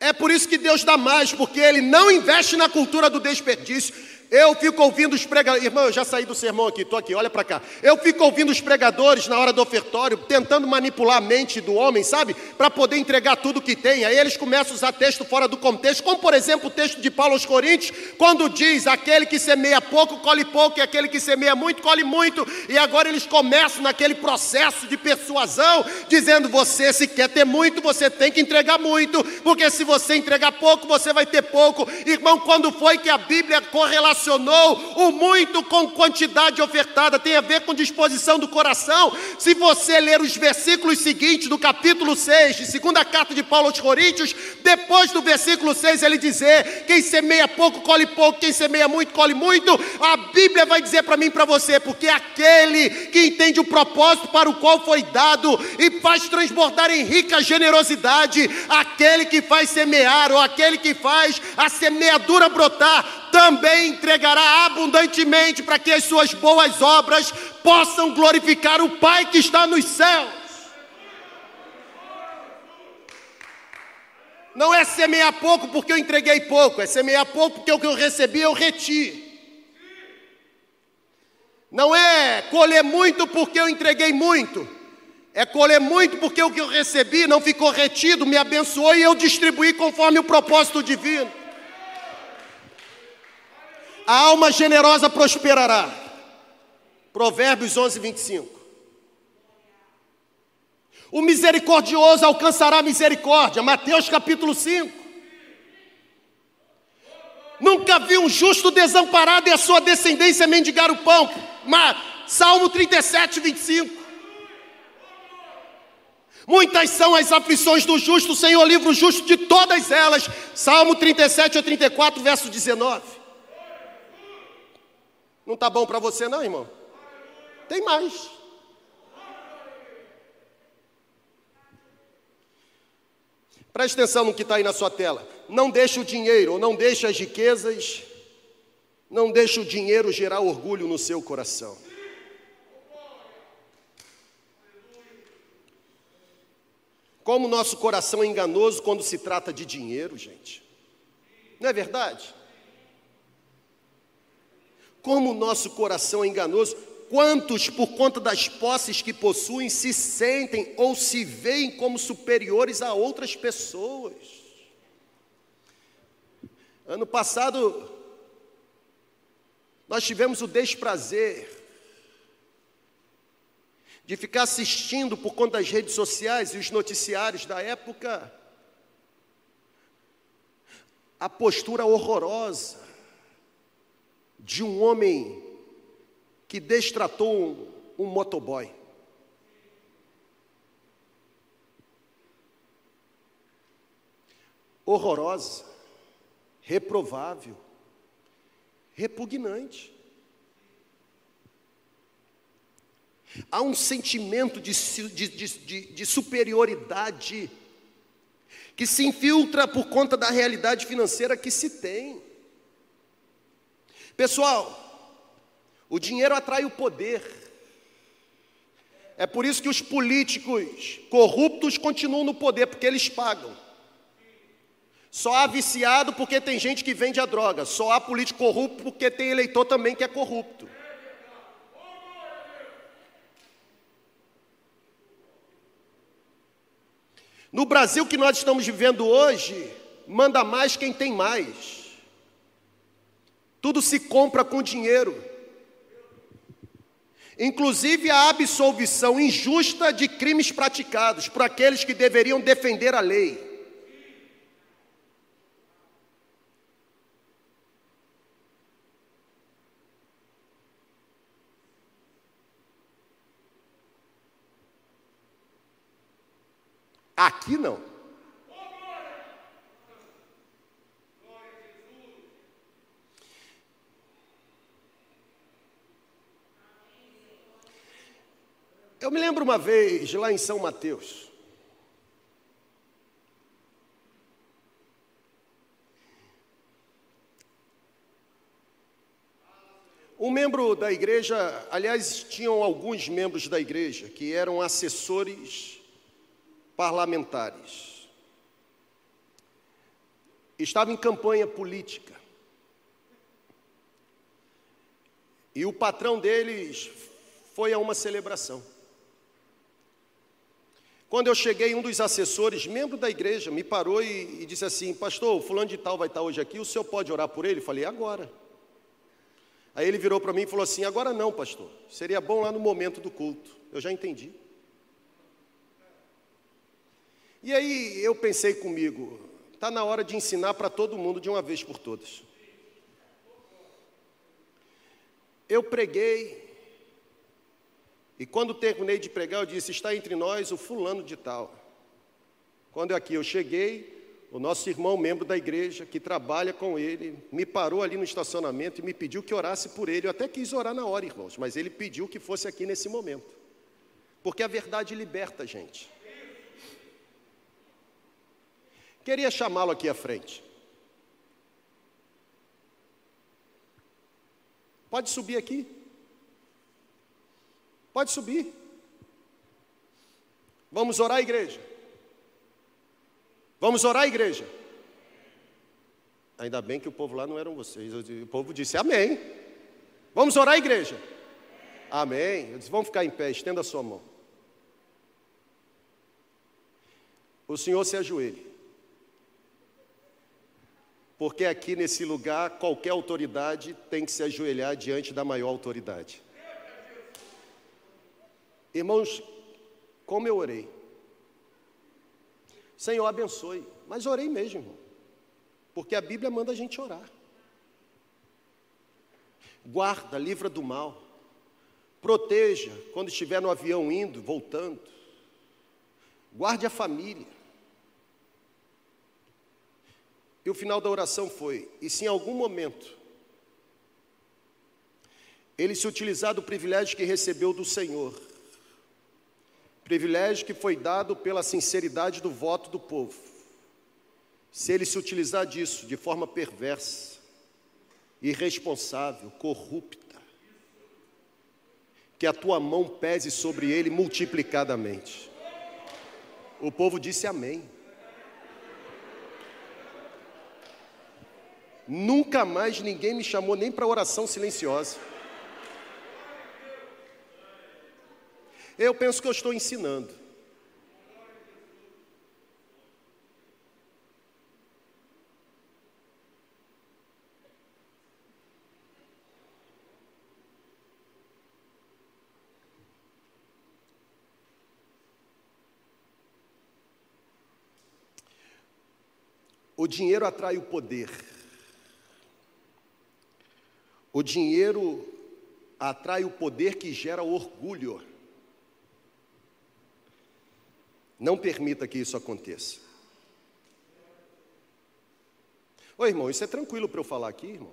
É por isso que Deus dá mais, porque Ele não investe na cultura do desperdício. Eu fico ouvindo os pregadores, irmão, eu já saí do sermão aqui, estou aqui, olha para cá. Eu fico ouvindo os pregadores na hora do ofertório, tentando manipular a mente do homem, sabe? Para poder entregar tudo que tem. Aí eles começam a usar texto fora do contexto, como por exemplo o texto de Paulo aos Coríntios, quando diz: aquele que semeia pouco, colhe pouco, e aquele que semeia muito, colhe muito. E agora eles começam naquele processo de persuasão, dizendo: você, se quer ter muito, você tem que entregar muito, porque se você entregar pouco, você vai ter pouco. Irmão, quando foi que a Bíblia correlacionou? Relacionou o muito com quantidade ofertada, tem a ver com disposição do coração. Se você ler os versículos seguintes do capítulo 6, de segunda carta de Paulo aos Coríntios, depois do versículo 6 ele dizer: quem semeia pouco colhe pouco, quem semeia muito colhe muito. A Bíblia vai dizer para mim e para você, porque aquele que entende o propósito para o qual foi dado e faz transbordar em rica generosidade, aquele que faz semear ou aquele que faz a semeadura brotar, também entregará abundantemente para que as suas boas obras possam glorificar o Pai que está nos céus. Não é semear pouco porque eu entreguei pouco, é semear pouco porque o que eu recebi eu reti. Não é colher muito porque eu entreguei muito, é colher muito porque o que eu recebi não ficou retido, me abençoou e eu distribuí conforme o propósito divino. A alma generosa prosperará. Provérbios 11, 25. O misericordioso alcançará misericórdia. Mateus capítulo 5. Nunca vi um justo desamparado e a sua descendência mendigar o pão. Mas, Salmo 37, 25. Muitas são as aflições do justo, o Senhor livra justo de todas elas. Salmo 37 a 34, verso 19. Não está bom para você, não, irmão? Tem mais. Preste atenção no que está aí na sua tela. Não deixe o dinheiro, ou não deixe as riquezas, não deixe o dinheiro gerar orgulho no seu coração. Como o nosso coração é enganoso quando se trata de dinheiro, gente. Não é verdade? Como o nosso coração é enganoso, quantos, por conta das posses que possuem, se sentem ou se veem como superiores a outras pessoas. Ano passado, nós tivemos o desprazer de ficar assistindo por conta das redes sociais e os noticiários da época a postura horrorosa de um homem que destratou um, um motoboy. Horrorosa, reprovável, repugnante. Há um sentimento de, de, de, de, superioridade que se infiltra por conta da realidade financeira que se tem. Pessoal, o dinheiro atrai o poder. É por isso que os políticos corruptos continuam no poder, porque eles pagam. Só há viciado porque tem gente que vende a droga. Só há político corrupto porque tem eleitor também que é corrupto. No Brasil que nós estamos vivendo hoje, manda mais quem tem mais. Tudo se compra com dinheiro. Inclusive a absolvição injusta de crimes praticados por aqueles que deveriam defender a lei. Aqui não. Eu me lembro uma vez, lá em São Mateus, Um membro da igreja, aliás, tinham alguns membros da igreja que eram assessores parlamentares. Estava em campanha política. E o patrão deles foi a uma celebração. Quando eu cheguei, um dos assessores, membro da igreja, me parou e, e disse assim: Pastor, fulano de tal vai estar hoje aqui, o senhor pode orar por ele? Eu falei: Agora. Aí ele virou para mim e falou assim: Agora não, pastor, seria bom lá no momento do culto. Eu já entendi. E aí eu pensei comigo: está na hora de ensinar para todo mundo de uma vez por todas. Eu preguei, e quando terminei de pregar, eu disse: Está entre nós o fulano de tal. Quando aqui eu cheguei, o nosso irmão, membro da igreja, que trabalha com ele, me parou ali no estacionamento e me pediu que orasse por ele. Eu até quis orar na hora, irmãos, mas ele pediu que fosse aqui nesse momento. Porque a verdade liberta a gente. Queria chamá-lo aqui à frente. Pode subir aqui. Pode subir. Vamos orar, igreja. Vamos orar, igreja? Ainda bem que o povo lá não eram vocês. O povo disse amém. Vamos orar, igreja? Amém. Eu disse, vamos ficar em pé, estenda a sua mão. O Senhor se ajoelhe. Porque aqui nesse lugar, qualquer autoridade tem que se ajoelhar diante da maior autoridade. Irmãos, como eu orei, Senhor, abençoe. Mas orei mesmo, irmão. Porque a Bíblia manda a gente orar. Guarda, livra do mal. Proteja quando estiver no avião indo, voltando. Guarde a família. E o final da oração foi: e se em algum momento ele se utilizar do privilégio que recebeu do Senhor privilégio que foi dado pela sinceridade do voto do povo. Se ele se utilizar disso de forma perversa, irresponsável, corrupta, que a tua mão pese sobre ele multiplicadamente. O povo disse amém. Nunca mais ninguém me chamou nem para oração silenciosa. Eu penso que eu estou ensinando. O dinheiro atrai o poder. O dinheiro atrai o poder que gera orgulho. Não permita que isso aconteça. Oi, irmão, isso é tranquilo para eu falar aqui, irmão?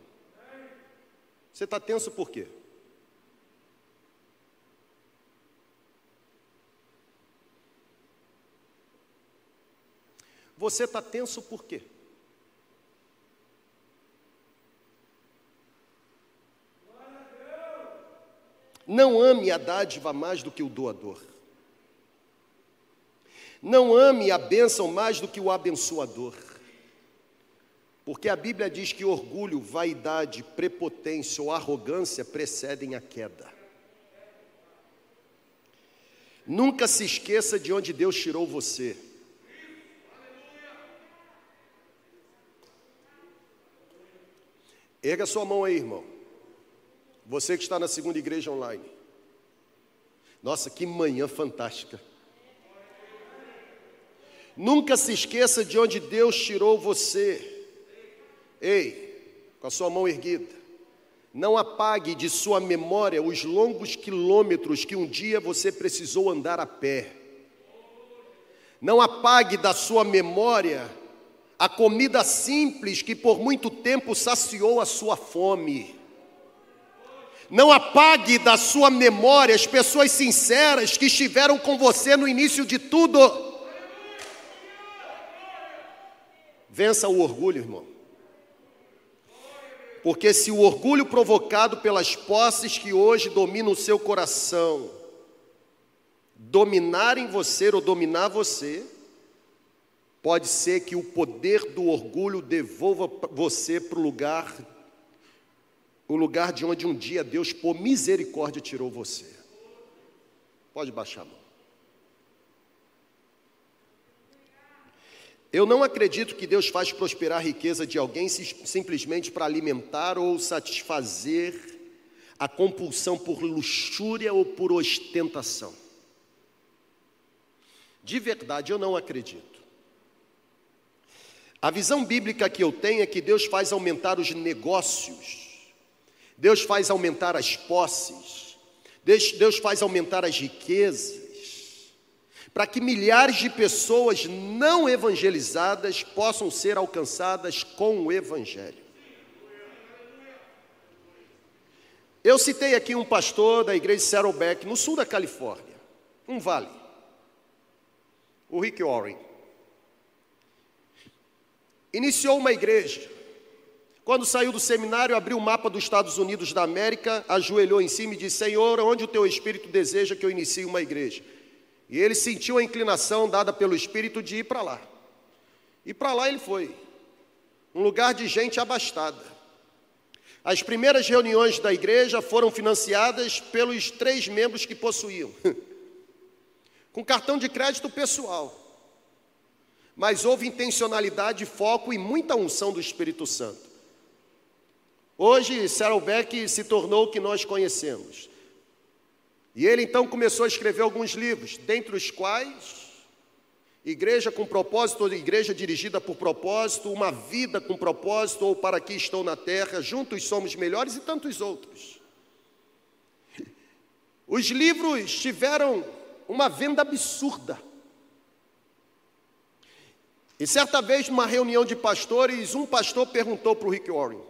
Você está tenso por quê? Você está tenso por quê? Não ame a dádiva mais do que o doador. Não ame a bênção mais do que o abençoador. Porque a Bíblia diz que orgulho, vaidade, prepotência ou arrogância precedem a queda. Nunca se esqueça de onde Deus tirou você. Erga sua mão aí, irmão. Você que está na segunda igreja online. Nossa, que manhã fantástica. Nunca se esqueça de onde Deus tirou você. Ei, com a sua mão erguida. Não apague de sua memória os longos quilômetros que um dia você precisou andar a pé. Não apague da sua memória a comida simples que por muito tempo saciou a sua fome. Não apague da sua memória as pessoas sinceras que estiveram com você no início de tudo. Vença o orgulho, irmão. Porque se o orgulho provocado pelas posses que hoje dominam o seu coração dominar em você ou dominar você, pode ser que o poder do orgulho devolva você para o lugar, o lugar de onde um dia Deus, por misericórdia, tirou você. Pode baixar a mão. Eu não acredito que Deus faz prosperar a riqueza de alguém simplesmente para alimentar ou satisfazer a compulsão por luxúria ou por ostentação. De verdade, eu não acredito. A visão bíblica que eu tenho é que Deus faz aumentar os negócios, Deus faz aumentar as posses, Deus, Deus faz aumentar as riquezas, para que milhares de pessoas não evangelizadas possam ser alcançadas com o Evangelho. Eu citei aqui um pastor da igreja Saddleback, no sul da Califórnia, um vale, o Rick Warren. Iniciou uma igreja. Quando saiu do seminário, abriu o mapa dos Estados Unidos da América, ajoelhou em cima e disse: Senhor, onde o teu espírito deseja que eu inicie uma igreja? E ele sentiu a inclinação dada pelo Espírito de ir para lá. E para lá ele foi. Um lugar de gente abastada. As primeiras reuniões da igreja foram financiadas pelos três membros que possuíam, com cartão de crédito pessoal. Mas houve intencionalidade, foco e muita unção do Espírito Santo. Hoje, Saddleback se tornou o que nós conhecemos. E ele então começou a escrever alguns livros, dentre os quais Igreja com propósito, igreja dirigida por propósito, uma vida com propósito, ou para que estou na terra, juntos somos melhores e tantos outros. Os livros tiveram uma venda absurda. E certa vez, numa reunião de pastores, um pastor perguntou para o Rick Warren: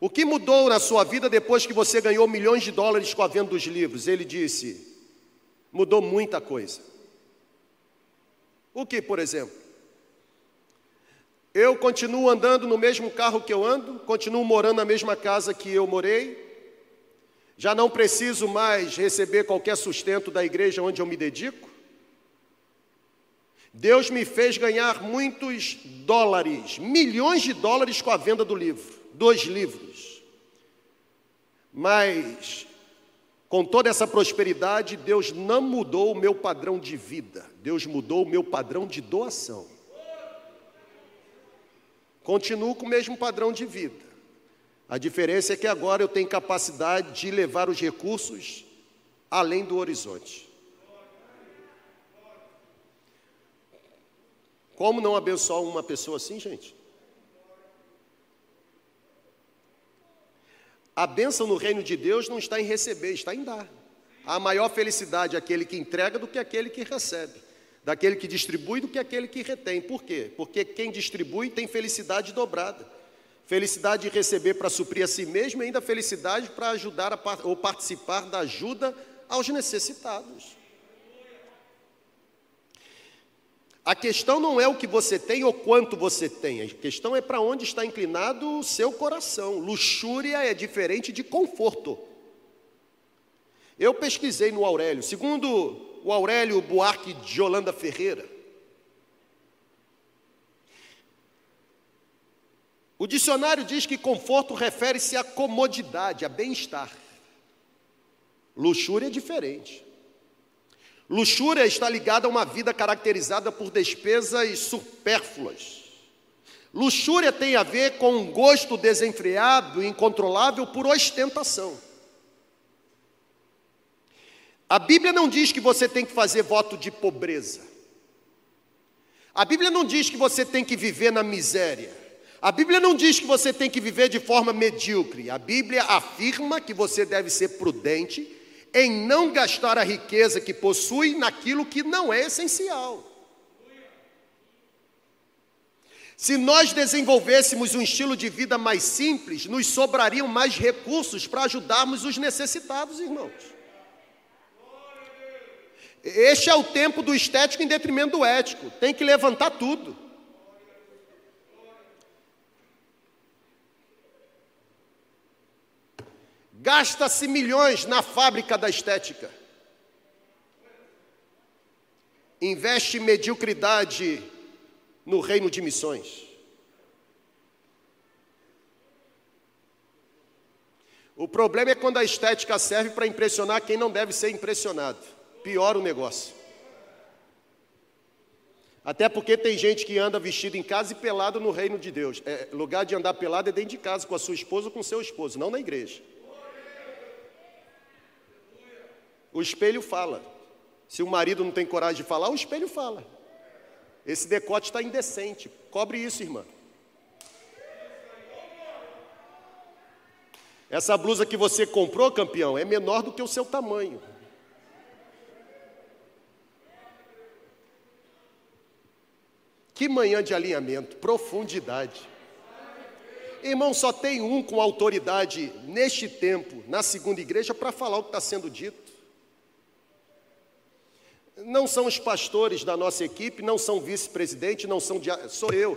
o que mudou na sua vida depois que você ganhou milhões de dólares com a venda dos livros? Ele disse: mudou muita coisa. O que, por exemplo? Eu continuo andando no mesmo carro que eu ando, continuo morando na mesma casa que eu morei, já não preciso mais receber qualquer sustento da igreja onde eu me dedico. Deus me fez ganhar muitos dólares, milhões de dólares com a venda do livro dois livros. Mas, com toda essa prosperidade, Deus não mudou o meu padrão de vida, Deus mudou o meu padrão de doação. Continuo com o mesmo padrão de vida. A diferença é que agora eu tenho capacidade de levar os recursos além do horizonte. Como não abençoar uma pessoa assim, gente? A bênção no reino de Deus não está em receber, está em dar. A maior felicidade é aquele que entrega do que aquele que recebe, daquele que distribui do que aquele que retém. Por quê? Porque quem distribui tem felicidade dobrada. Felicidade de receber para suprir a si mesmo e ainda felicidade para ajudar a, ou participar da ajuda aos necessitados. A questão não é o que você tem ou quanto você tem, a questão é para onde está inclinado o seu coração. Luxúria é diferente de conforto. Eu pesquisei no Aurélio, segundo o Aurélio Buarque de Holanda Ferreira, o dicionário diz que conforto refere-se à comodidade, a bem-estar. Luxúria é diferente. Luxúria está ligada a uma vida caracterizada por despesas supérfluas. Luxúria tem a ver com um gosto desenfreado e incontrolável por ostentação. A Bíblia não diz que você tem que fazer voto de pobreza. A Bíblia não diz que você tem que viver na miséria. A Bíblia não diz que você tem que viver de forma medíocre. A Bíblia afirma que você deve ser prudente em não gastar a riqueza que possui naquilo que não é essencial. Se nós desenvolvêssemos um estilo de vida mais simples, nos sobrariam mais recursos para ajudarmos os necessitados, irmãos. Este é o tempo do estético em detrimento do ético. Tem que levantar tudo. Gasta-se milhões na fábrica da estética. Investe mediocridade no reino de missões. O problema é quando a estética serve para impressionar quem não deve ser impressionado. Piora o negócio. Até porque tem gente que anda vestido em casa e pelado no reino de Deus. É, lugar de andar pelado é dentro de casa com a sua esposa ou com o seu esposo, não na igreja. O espelho fala. Se o marido não tem coragem de falar, o espelho fala. Esse decote está indecente. Cobre isso, irmã. Essa blusa que você comprou, campeão, é menor do que o seu tamanho. Que manhã de alinhamento, profundidade. Irmão, só tem um com autoridade neste tempo, na segunda igreja, para falar o que está sendo dito. Não são os pastores da nossa equipe, não são vice-presidente, não são. Dia... Sou eu.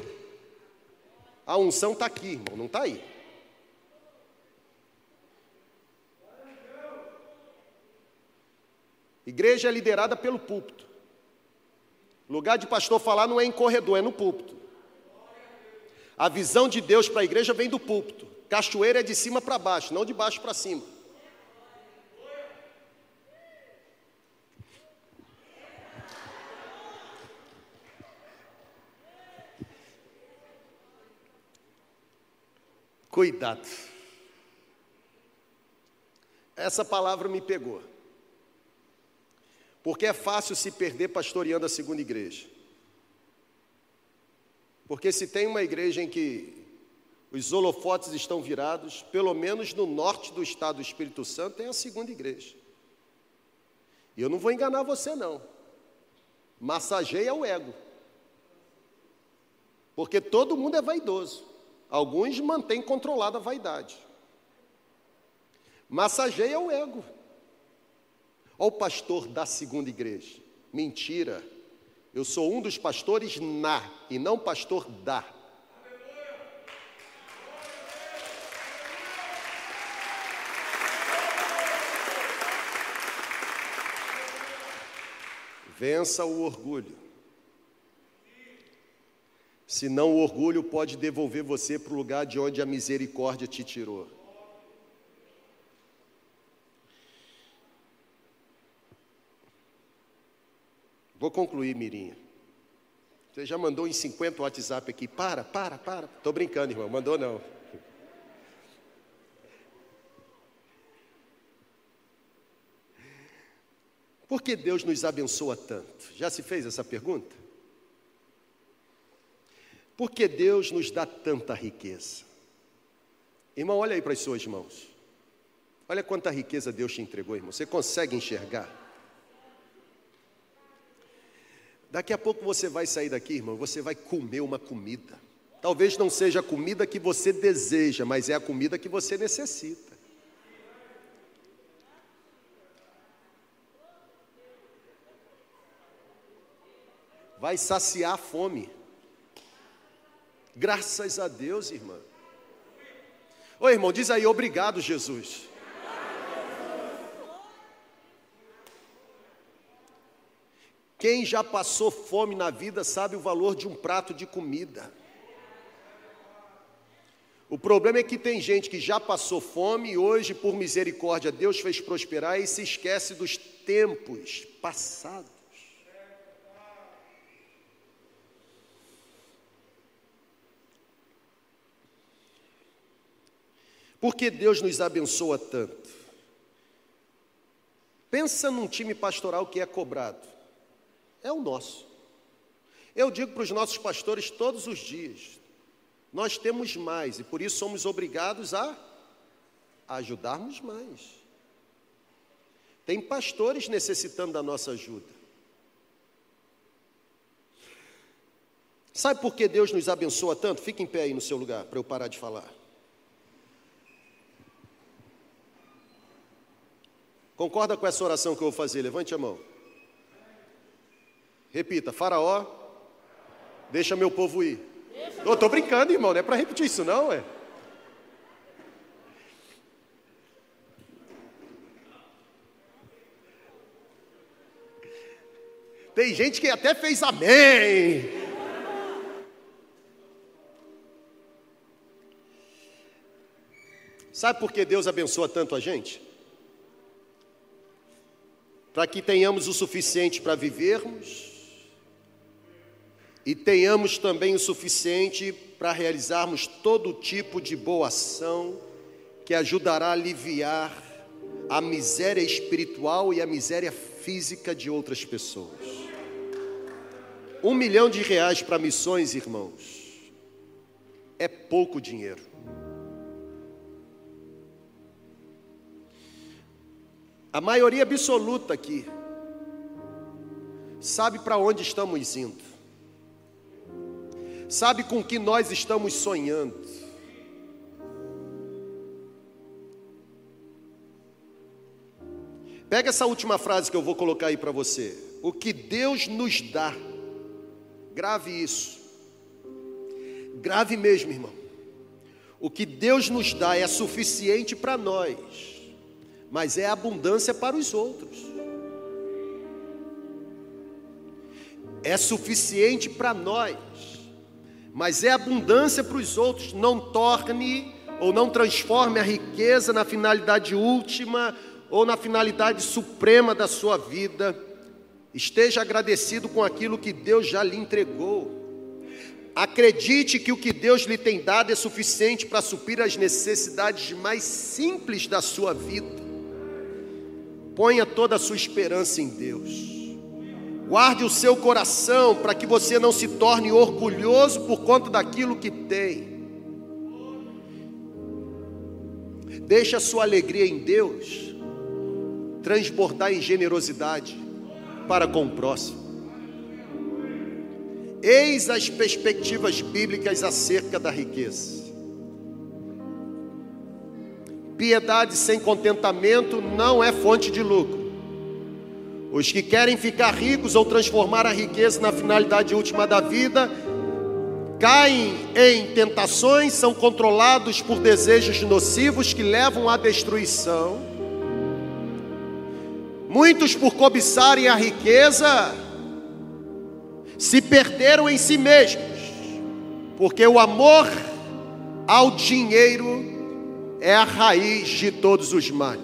A unção está aqui, irmão, não está aí. Igreja é liderada pelo púlpito. Lugar de pastor falar não é em corredor, é no púlpito. A visão de Deus para a igreja vem do púlpito. Cachoeira é de cima para baixo, não de baixo para cima. Cuidado. Essa palavra me pegou. Porque é fácil se perder pastoreando a segunda igreja. Porque se tem uma igreja em que os holofotes estão virados, pelo menos no norte do estado do Espírito Santo, tem a segunda igreja. E eu não vou enganar você, não. Massageia o ego. Porque todo mundo é vaidoso. Alguns mantêm controlada a vaidade. Massageia o ego. Olha o pastor da segunda igreja. Mentira. Eu sou um dos pastores na e não pastor da. Vença o orgulho. Senão o orgulho pode devolver você para o lugar de onde a misericórdia te tirou. Vou concluir, Mirinha. Você já mandou em 50 WhatsApp aqui. Para, para, para. Estou brincando, irmão. Mandou não. Por que Deus nos abençoa tanto? Já se fez essa pergunta? Por que Deus nos dá tanta riqueza? Irmão, olha aí para as suas mãos. Olha quanta riqueza Deus te entregou, irmão. Você consegue enxergar? Daqui a pouco você vai sair daqui, irmão, você vai comer uma comida. Talvez não seja a comida que você deseja, mas é a comida que você necessita. Vai saciar a fome. Graças a Deus, irmã. Ô irmão, diz aí, obrigado, Jesus. Quem já passou fome na vida sabe o valor de um prato de comida. O problema é que tem gente que já passou fome e hoje, por misericórdia, Deus fez prosperar e se esquece dos tempos passados. Por que Deus nos abençoa tanto? Pensa num time pastoral que é cobrado. É o nosso. Eu digo para os nossos pastores todos os dias: nós temos mais e por isso somos obrigados a ajudarmos mais. Tem pastores necessitando da nossa ajuda. Sabe por que Deus nos abençoa tanto? Fique em pé aí no seu lugar para eu parar de falar. Concorda com essa oração que eu vou fazer? Levante a mão. Repita: Faraó, deixa meu povo ir. Eu estou brincando, irmão, não é para repetir isso, não, é? Tem gente que até fez amém. Sabe por que Deus abençoa tanto a gente? Para que tenhamos o suficiente para vivermos e tenhamos também o suficiente para realizarmos todo tipo de boa ação que ajudará a aliviar a miséria espiritual e a miséria física de outras pessoas. Um milhão de reais para missões, irmãos, é pouco dinheiro. A maioria absoluta aqui sabe para onde estamos indo, sabe com que nós estamos sonhando. Pega essa última frase que eu vou colocar aí para você. O que Deus nos dá Grave isso. Grave mesmo, irmão. O que Deus nos dá é suficiente para nós, mas é abundância para os outros. É suficiente para nós, mas é abundância para os outros. Não torne ou não transforme a riqueza na finalidade última ou na finalidade suprema da sua vida Esteja agradecido com aquilo que Deus já lhe entregou. Acredite que o que Deus lhe tem dado é suficiente para suprir as necessidades mais simples da sua vida. Ponha toda a sua esperança em Deus. Guarde o seu coração para que você não se torne orgulhoso por conta daquilo que tem. Deixe a sua alegria em Deus transbordar em generosidade para com o próximo. Eis as perspectivas bíblicas acerca da riqueza. Piedade sem contentamento não é fonte de lucro. Os que querem ficar ricos ou transformar a riqueza na finalidade última da vida, caem em tentações, são controlados por desejos nocivos que levam à destruição Muitos, por cobiçarem a riqueza, se perderam em si mesmos, porque o amor ao dinheiro é a raiz de todos os males.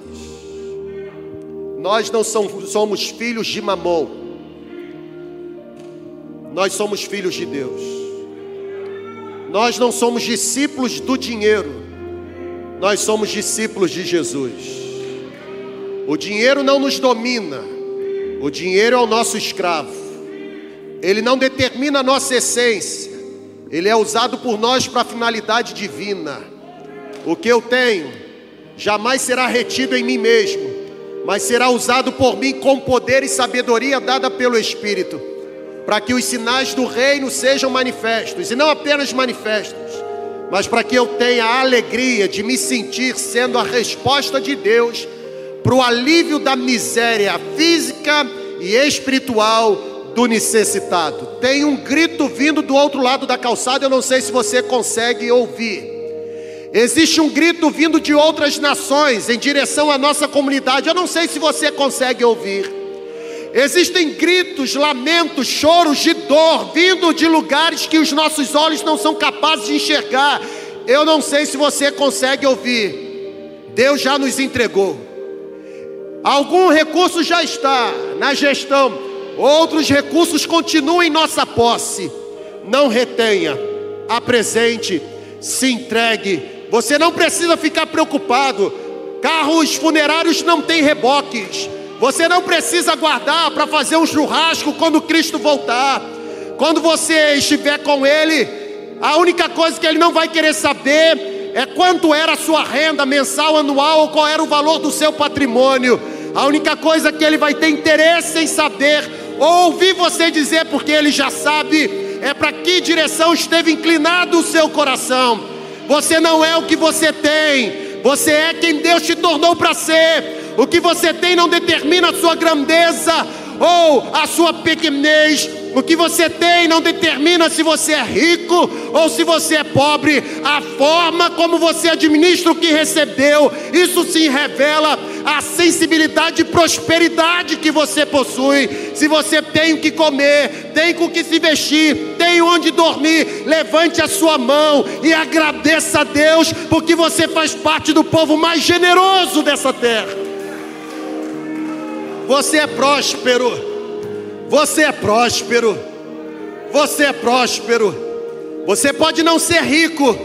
Nós não somos filhos de Mamon, nós somos filhos de Deus. Nós não somos discípulos do dinheiro, nós somos discípulos de Jesus. O dinheiro não nos domina, o dinheiro é o nosso escravo, ele não determina a nossa essência, ele é usado por nós para finalidade divina. O que eu tenho jamais será retido em mim mesmo, mas será usado por mim com poder e sabedoria dada pelo Espírito, para que os sinais do reino sejam manifestos, e não apenas manifestos, mas para que eu tenha a alegria de me sentir sendo a resposta de Deus para o alívio da miséria física e espiritual do necessitado. Tem um grito vindo do outro lado da calçada, eu não sei se você consegue ouvir. Existe um grito vindo de outras nações em direção à nossa comunidade, eu não sei se você consegue ouvir. Existem gritos, lamentos, choros de dor vindo de lugares que os nossos olhos não são capazes de enxergar. Eu não sei se você consegue ouvir. Deus já nos entregou. Algum recurso já está na gestão, outros recursos continuam em nossa posse. Não retenha, apresente, se entregue. Você não precisa ficar preocupado. Carros funerários não têm reboques. Você não precisa guardar para fazer um churrasco quando Cristo voltar. Quando você estiver com Ele, a única coisa que Ele não vai querer saber é quanto era a sua renda mensal, anual, ou qual era o valor do seu patrimônio. A única coisa que ele vai ter interesse em saber, ou ouvir você dizer, porque ele já sabe, é para que direção esteve inclinado o seu coração. Você não é o que você tem, você é quem Deus te tornou para ser. O que você tem não determina a sua grandeza ou a sua pequenez, o que você tem não determina se você é rico ou se você é pobre. A forma como você administra o que recebeu, isso sim revela a sensibilidade e prosperidade que você possui. Se você tem o que comer, tem com o que se vestir, tem onde dormir, levante a sua mão e agradeça a Deus, porque você faz parte do povo mais generoso dessa terra. Você é próspero. Você é próspero. Você é próspero. Você pode não ser rico,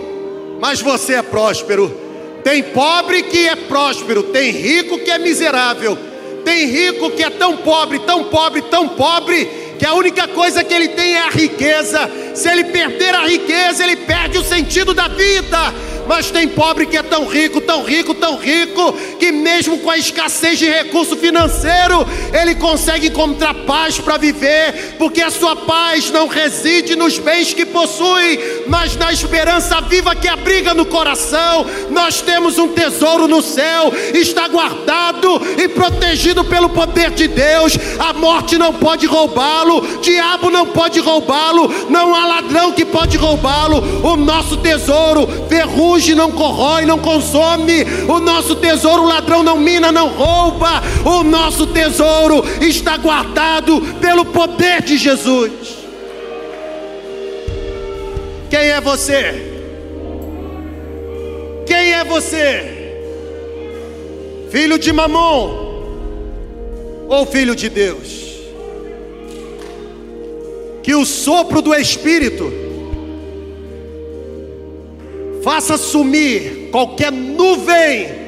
mas você é próspero. Tem pobre que é próspero, tem rico que é miserável. Tem rico que é tão pobre, tão pobre, tão pobre, que a única coisa que ele tem é a riqueza. Se ele perder a riqueza, ele perde o sentido da vida. Mas tem pobre que é tão rico, tão rico, tão rico, que mesmo com a escassez de recurso financeiro, ele consegue encontrar paz para viver, porque a sua paz não reside nos bens que possui, mas na esperança viva que abriga no coração. Nós temos um tesouro no céu, está guardado e protegido pelo poder de Deus. A morte não pode roubá-lo, diabo não pode roubá-lo, não há ladrão que pode roubá-lo. O nosso tesouro, verruga fuge, não corrói, não consome. O nosso tesouro, o ladrão não mina, não rouba. O nosso tesouro está guardado pelo poder de Jesus. Quem é você? Quem é você? Filho de Mamon ou filho de Deus? Que o sopro do Espírito faça sumir qualquer nuvem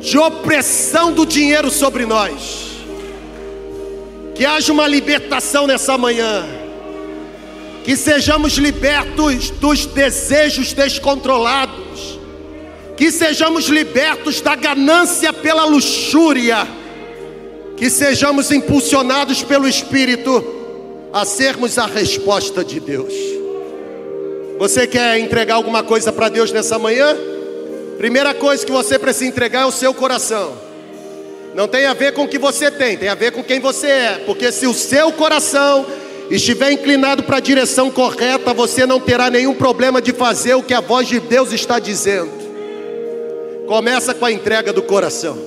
de opressão do dinheiro sobre nós. Que haja uma libertação nessa manhã. Que sejamos libertos dos desejos descontrolados. Que sejamos libertos da ganância pela luxúria. Que sejamos impulsionados pelo Espírito a sermos a resposta de Deus. Você quer entregar alguma coisa para Deus nessa manhã? Primeira coisa que você precisa entregar é o seu coração. Não tem a ver com o que você tem, tem a ver com quem você é. Porque se o seu coração estiver inclinado para a direção correta, você não terá nenhum problema de fazer o que a voz de Deus está dizendo. Começa com a entrega do coração.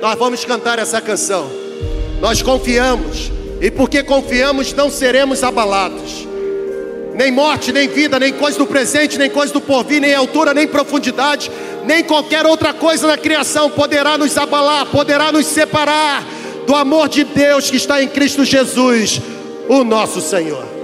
Nós vamos cantar essa canção. Nós confiamos, e porque confiamos, não seremos abalados nem morte, nem vida, nem coisa do presente, nem coisa do porvir, nem altura, nem profundidade, nem qualquer outra coisa na criação poderá nos abalar, poderá nos separar do amor de Deus que está em Cristo Jesus, o nosso Senhor.